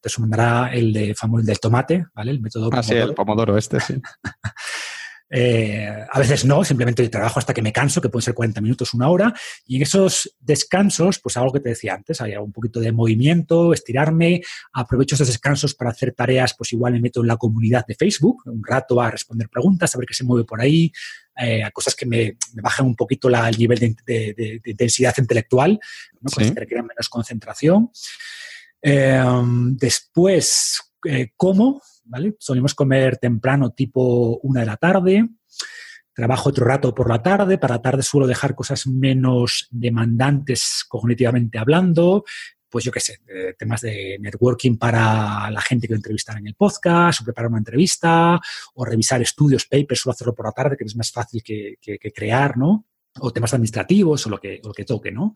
te sumará el de el del tomate, ¿vale? El método ah, sí, el pomodoro este, sí. Eh, a veces no, simplemente trabajo hasta que me canso, que pueden ser 40 minutos, una hora, y en esos descansos, pues lo que te decía antes, hay un poquito de movimiento, estirarme, aprovecho esos descansos para hacer tareas, pues igual me meto en la comunidad de Facebook, un rato a responder preguntas, a ver qué se mueve por ahí, eh, a cosas que me, bajan un poquito el nivel de, intensidad intelectual, ¿no? cosas que requieren menos concentración. Eh, después, como ¿vale? Solemos comer temprano, tipo una de la tarde. Trabajo otro rato por la tarde. Para la tarde suelo dejar cosas menos demandantes cognitivamente hablando. Pues yo qué sé, eh, temas de networking para la gente que entrevistar en el podcast, o preparar una entrevista, o revisar estudios, papers, suelo hacerlo por la tarde, que es más fácil que, crear, ¿no? O temas administrativos o lo que, o lo que toque, ¿no?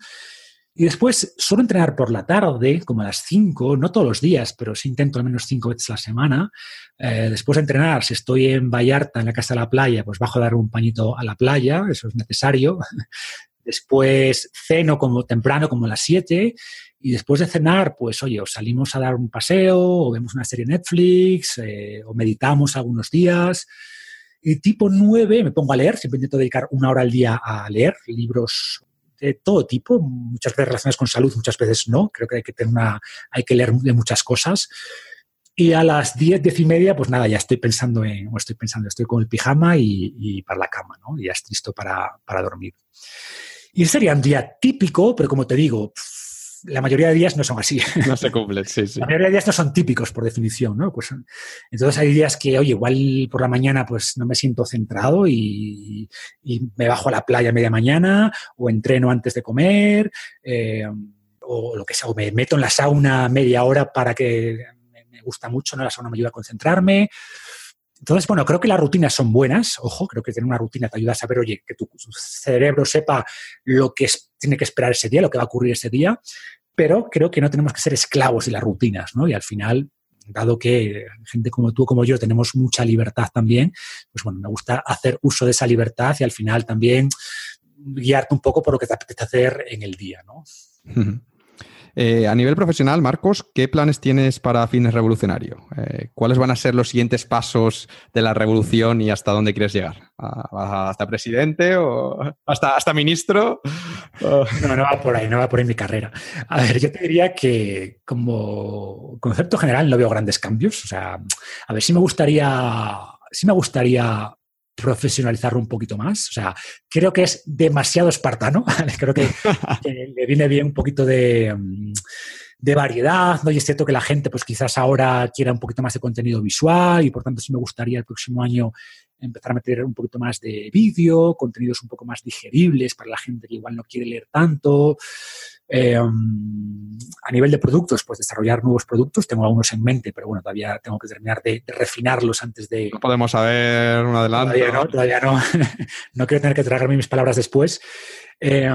Y después suelo entrenar por la tarde, como a las 5, no todos los días, pero sí intento al menos 5 veces a la semana. Eh, después de entrenar, si estoy en Vallarta, en la casa de la playa, pues bajo a dar un pañito a la playa, eso es necesario. Después ceno como temprano, como a las 7. Y después de cenar, pues oye, o salimos a dar un paseo, o vemos una serie Netflix, eh, o meditamos algunos días. Y tipo 9 me pongo a leer, siempre intento dedicar una hora al día a leer libros de todo tipo, muchas veces relacionadas con salud, muchas veces no. Creo que hay que, tener una, hay que leer de muchas cosas. Y a las 10, 10 y media, pues nada, ya estoy pensando en, o estoy pensando, estoy con el pijama y, para la cama, ¿no? Y ya estoy listo para, para dormir. Y sería un día típico, pero como te digo, la mayoría de días no son así. No se cumplen, sí, sí. La mayoría de días no son típicos, por definición, ¿no? Pues, entonces hay días que, oye, igual por la mañana pues no me siento centrado y, me bajo a la playa a media mañana o entreno antes de comer eh, o lo que sea, o me meto en la sauna media hora para que me gusta mucho, ¿no? La sauna me ayuda a concentrarme. Entonces, bueno, creo que las rutinas son buenas. Ojo, creo que tener una rutina te ayuda a saber, oye, que tu cerebro sepa lo que tiene que esperar ese día, lo que va a ocurrir ese día. Pero creo que no tenemos que ser esclavos de las rutinas, ¿no? Y al final, dado que gente como tú, como yo, tenemos mucha libertad también, pues bueno, me gusta hacer uso de esa libertad y al final también guiarte un poco por lo que te apetece hacer en el día, ¿no? Eh, a nivel profesional, Marcos, ¿qué planes tienes para Fitness Revolucionario? Eh, ¿Cuáles van a ser los siguientes pasos de la revolución y hasta dónde quieres llegar? ¿Hasta presidente o hasta, hasta ministro? No, no va por ahí, no va por ahí mi carrera. A ver, yo te diría que como concepto general no veo grandes cambios. O sea, a ver, si me gustaría, sí me gustaría profesionalizarlo un poquito más. O sea, creo que es demasiado espartano. creo que, le viene bien un poquito de, mm, de, variedad, ¿no? Y es cierto que la gente, pues quizás ahora quiera un poquito más de contenido visual y por tanto sí me gustaría el próximo año empezar a meter un poquito más de vídeo, contenidos un poco más digeribles para la gente que igual no quiere leer tanto. Eh, a nivel de productos, pues desarrollar nuevos productos. Tengo algunos en mente, pero bueno, todavía tengo que terminar de, refinarlos antes de... No podemos saber un adelanto. Todavía no, todavía no. no quiero tener que tragarme mis palabras después. Eh,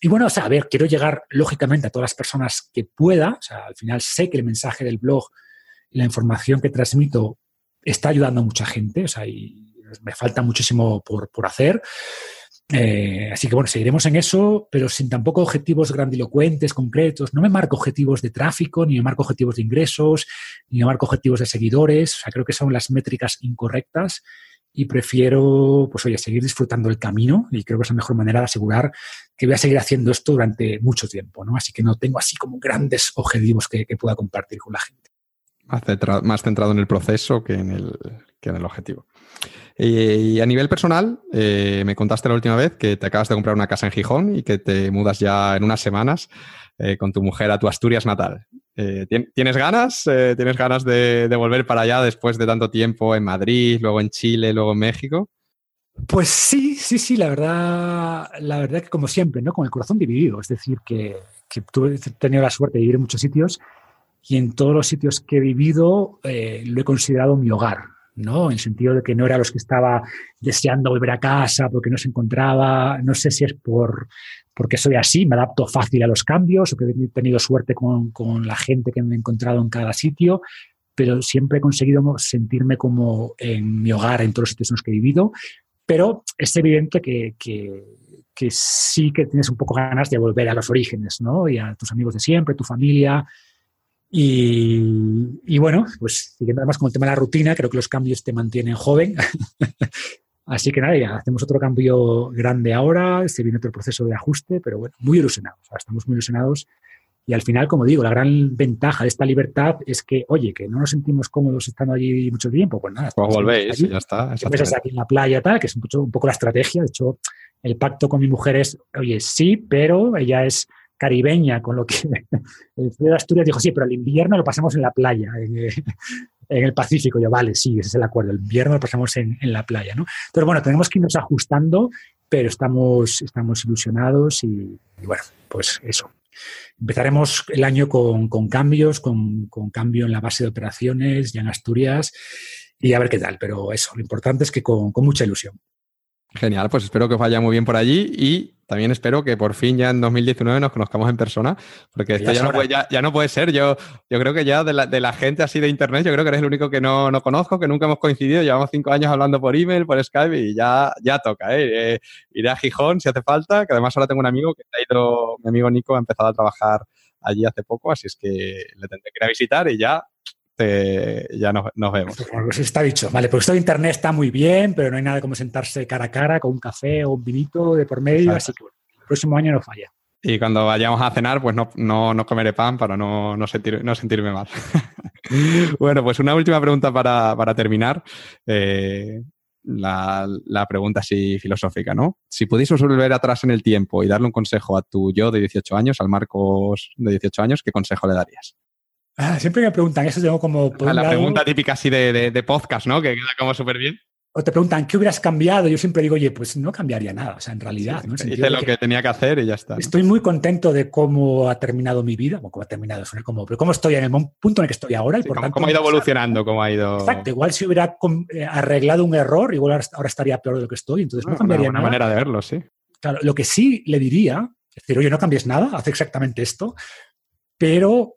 y bueno, o sea, a ver, quiero llegar lógicamente a todas las personas que pueda. O sea, al final sé que el mensaje del blog y la información que transmito está ayudando a mucha gente. O sea, y me falta muchísimo por, por hacer. Eh, así que bueno, seguiremos en eso, pero sin tampoco objetivos grandilocuentes, concretos. No me marco objetivos de tráfico, ni me marco objetivos de ingresos, ni me marco objetivos de seguidores. O sea, creo que son las métricas incorrectas y prefiero, pues oye, seguir disfrutando el camino y creo que es la mejor manera de asegurar que voy a seguir haciendo esto durante mucho tiempo, ¿no? Así que no tengo así como grandes objetivos que, pueda compartir con la gente. Más centrado, en el proceso que en el, que en el objetivo. Eh, y a nivel personal, eh, me contaste la última vez que te acabas de comprar una casa en Gijón y que te mudas ya en unas semanas eh, con tu mujer a tu Asturias natal. ¿Tienes ganas? ¿Tienes ganas de, volver para allá después de tanto tiempo en Madrid, luego en Chile, luego en México? Pues sí, sí, sí, la verdad, la verdad que como siempre, ¿no? Con el corazón dividido. Es decir, que, que he tenido la suerte de vivir en muchos sitios y en todos los sitios que he vivido lo he considerado mi hogar. ¿No? En el sentido de que no era los que estaba deseando volver a casa porque no se encontraba, no sé si es por porque soy así, me adapto fácil a los cambios o he tenido suerte con, con la gente que me he encontrado en cada sitio, pero siempre he conseguido sentirme como en mi hogar, en todos los sitios en los que he vivido, pero es evidente que, que, que sí que tienes un poco ganas de volver a los orígenes, ¿no? Y a tus amigos de siempre, tu familia, y, bueno, pues siguiendo además con el tema de la rutina, creo que los cambios te mantienen joven. Así que nada, ya hacemos otro cambio grande ahora, se viene otro proceso de ajuste, pero bueno, muy ilusionados, estamos muy ilusionados. Y al final, como digo, la gran ventaja de esta libertad es que, oye, que no nos sentimos cómodos estando allí mucho tiempo, pues nada. Pues volvéis, ya está. Empiezas aquí en la playa, tal, que es un un poco la estrategia. De hecho, el pacto con mi mujer es, oye, sí, pero ella es caribeña, con lo que el frío de Asturias dijo, sí, pero el invierno lo pasamos en la playa, en, el Pacífico. Yo, vale, sí, ese es el acuerdo, el invierno lo pasamos en, la playa, ¿no? Entonces, bueno, tenemos que irnos ajustando, pero estamos, estamos ilusionados y, bueno, pues eso. Empezaremos el año con, cambios, con, cambio en la base de operaciones ya en Asturias y a ver qué tal, pero eso, lo importante es que con mucha ilusión. Genial, pues espero que os vaya muy bien por allí y también espero que por fin ya en 2019 nos conozcamos en persona, porque esto ya, no puede, ya, no puede, ser. Yo, yo creo que ya de la, de la, gente así de internet, yo creo que eres el único que no, no, conozco, que nunca hemos coincidido. Llevamos cinco años hablando por email, por Skype y ya, ya toca. ¿eh? eh iré a Gijón si hace falta, que además ahora tengo un amigo que ha ido, mi amigo Nico ha empezado a trabajar allí hace poco, así es que le tendré que ir a visitar y ya ya nos, vemos. Pues está dicho. Vale, pues esto de internet está muy bien, pero no hay nada como sentarse cara a cara con un café o un vinito de por medio, así que el próximo año no falla. Y cuando vayamos a cenar, pues no, no, comeré pan para no, no, sentir, no sentirme mal. bueno, pues una última pregunta para, terminar. Eh, la, la, pregunta así filosófica, ¿no? Si pudieses volver atrás en el tiempo y darle un consejo a tu yo de 18 años, al Marcos de 18 años, ¿qué consejo le darías? Ah, siempre me preguntan, eso tengo como... la pregunta típica así de, de, podcast, ¿no? Que queda como súper bien o te preguntan qué hubieras cambiado, yo siempre digo, oye, pues no cambiaría nada, o sea, en realidad. ¿no? hice lo que, tenía que hacer y ya está. Estoy muy contento de cómo ha terminado mi vida, o cómo ha terminado, como, pero cómo estoy en el punto en el que estoy ahora. Y por tanto, cómo ha ido evolucionando, cómo ha ido. Exacto, igual si hubiera eh, arreglado un error, igual ahora estaría peor de lo que estoy, entonces no, cambiaría una nada. manera de verlo, sí. Claro, lo que sí le diría es decir, oye, no cambies nada, haz exactamente esto, pero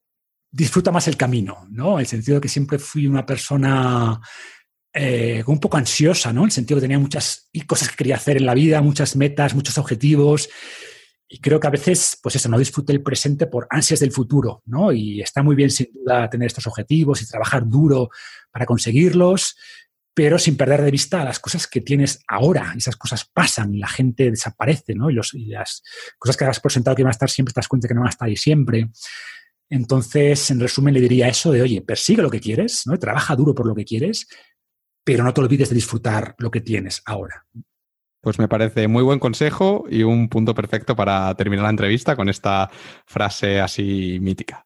disfruta más el camino, ¿no? En el sentido de que siempre fui una persona eh, un poco ansiosa, ¿no? En el sentido que tenía muchas cosas que quería hacer en la vida, muchas metas, muchos objetivos. Y creo que a veces, pues eso, no disfrute el presente por ansias del futuro, ¿no? Y está muy bien, sin duda, tener estos objetivos y trabajar duro para conseguirlos, pero sin perder de vista las cosas que tienes ahora. Esas cosas pasan la gente desaparece, ¿no? Y, los, y las cosas que has por sentado que van a estar siempre, te das cuenta que no van a estar ahí siempre. Entonces, en resumen, le diría eso de, oye, persigue lo que quieres, ¿no? Trabaja duro por lo que quieres, pero no te olvides de disfrutar lo que tienes ahora. Pues me parece muy buen consejo y un punto perfecto para terminar la entrevista con esta frase así mítica.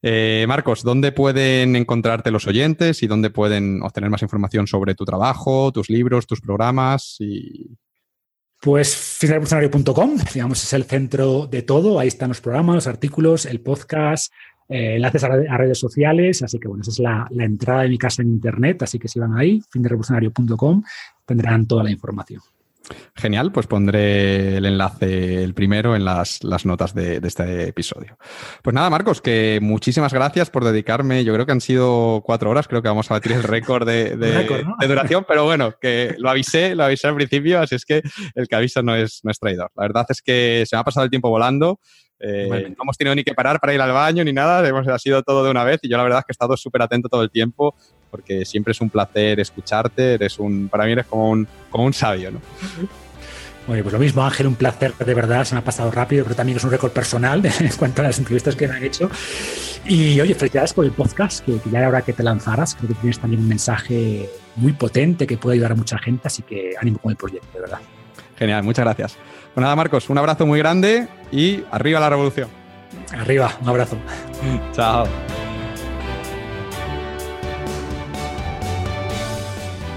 Eh, Marcos, ¿dónde pueden encontrarte los oyentes y dónde pueden obtener más información sobre tu trabajo, tus libros, tus programas? Y... Pues finalrevolucionario.com, digamos, es el centro de todo. Ahí están los programas, los artículos, el podcast, eh, enlaces a, redes sociales, así que bueno, esa es la, entrada de mi casa en internet, así que si van ahí, finderevolucionario.com, tendrán toda la información. Genial, pues pondré el enlace, el primero, en las, notas de, este episodio. Pues nada, Marcos, que muchísimas gracias por dedicarme. Yo creo que han sido cuatro horas, creo que vamos a batir el récord de, de, duración, pero bueno, que lo avisé, lo avisé al principio, así es que el que avisa no es, no es traidor. La verdad es que se me ha pasado el tiempo volando. Eh, no hemos tenido ni que parar para ir al baño ni nada, hemos, ha sido todo de una vez y yo la verdad es que he estado súper atento todo el tiempo porque siempre es un placer escucharte, eres un, para mí eres como un, como un sabio, ¿no? Oye, pues lo mismo, Ángel, un placer de verdad, se me ha pasado rápido, pero también es un récord personal en cuanto a las entrevistas que me han hecho. Y oye, felicidades por el podcast, que, ya era hora que te lanzaras, creo que tienes también un mensaje muy potente que puede ayudar a mucha gente, así que ánimo con el proyecto, de verdad. Genial, muchas gracias. Pues nada, Marcos, un abrazo muy grande y arriba la revolución. Arriba, un abrazo. Chao.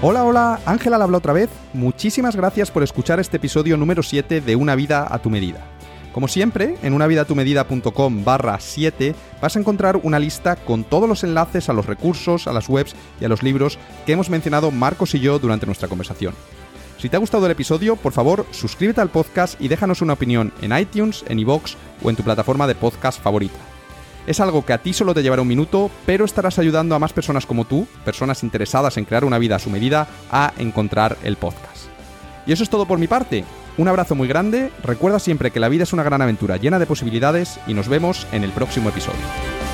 Hola, hola, Ángela la habla otra vez. Muchísimas gracias por escuchar este episodio número 7 de Una vida a tu medida. Como siempre, en unavidatumedida.com barra 7 vas a encontrar una lista con todos los enlaces a los recursos, a las webs y a los libros que hemos mencionado Marcos y yo durante nuestra conversación. Si te ha gustado el episodio, por favor, suscríbete al podcast y déjanos una opinión en iTunes, en iVoox o en tu plataforma de podcast favorita. Es algo que a ti solo te llevará un minuto, pero estarás ayudando a más personas como tú, personas interesadas en crear una vida a su medida, a encontrar el podcast. Y eso es todo por mi parte. Un abrazo muy grande, recuerda siempre que la vida es una gran aventura llena de posibilidades y nos vemos en el próximo episodio.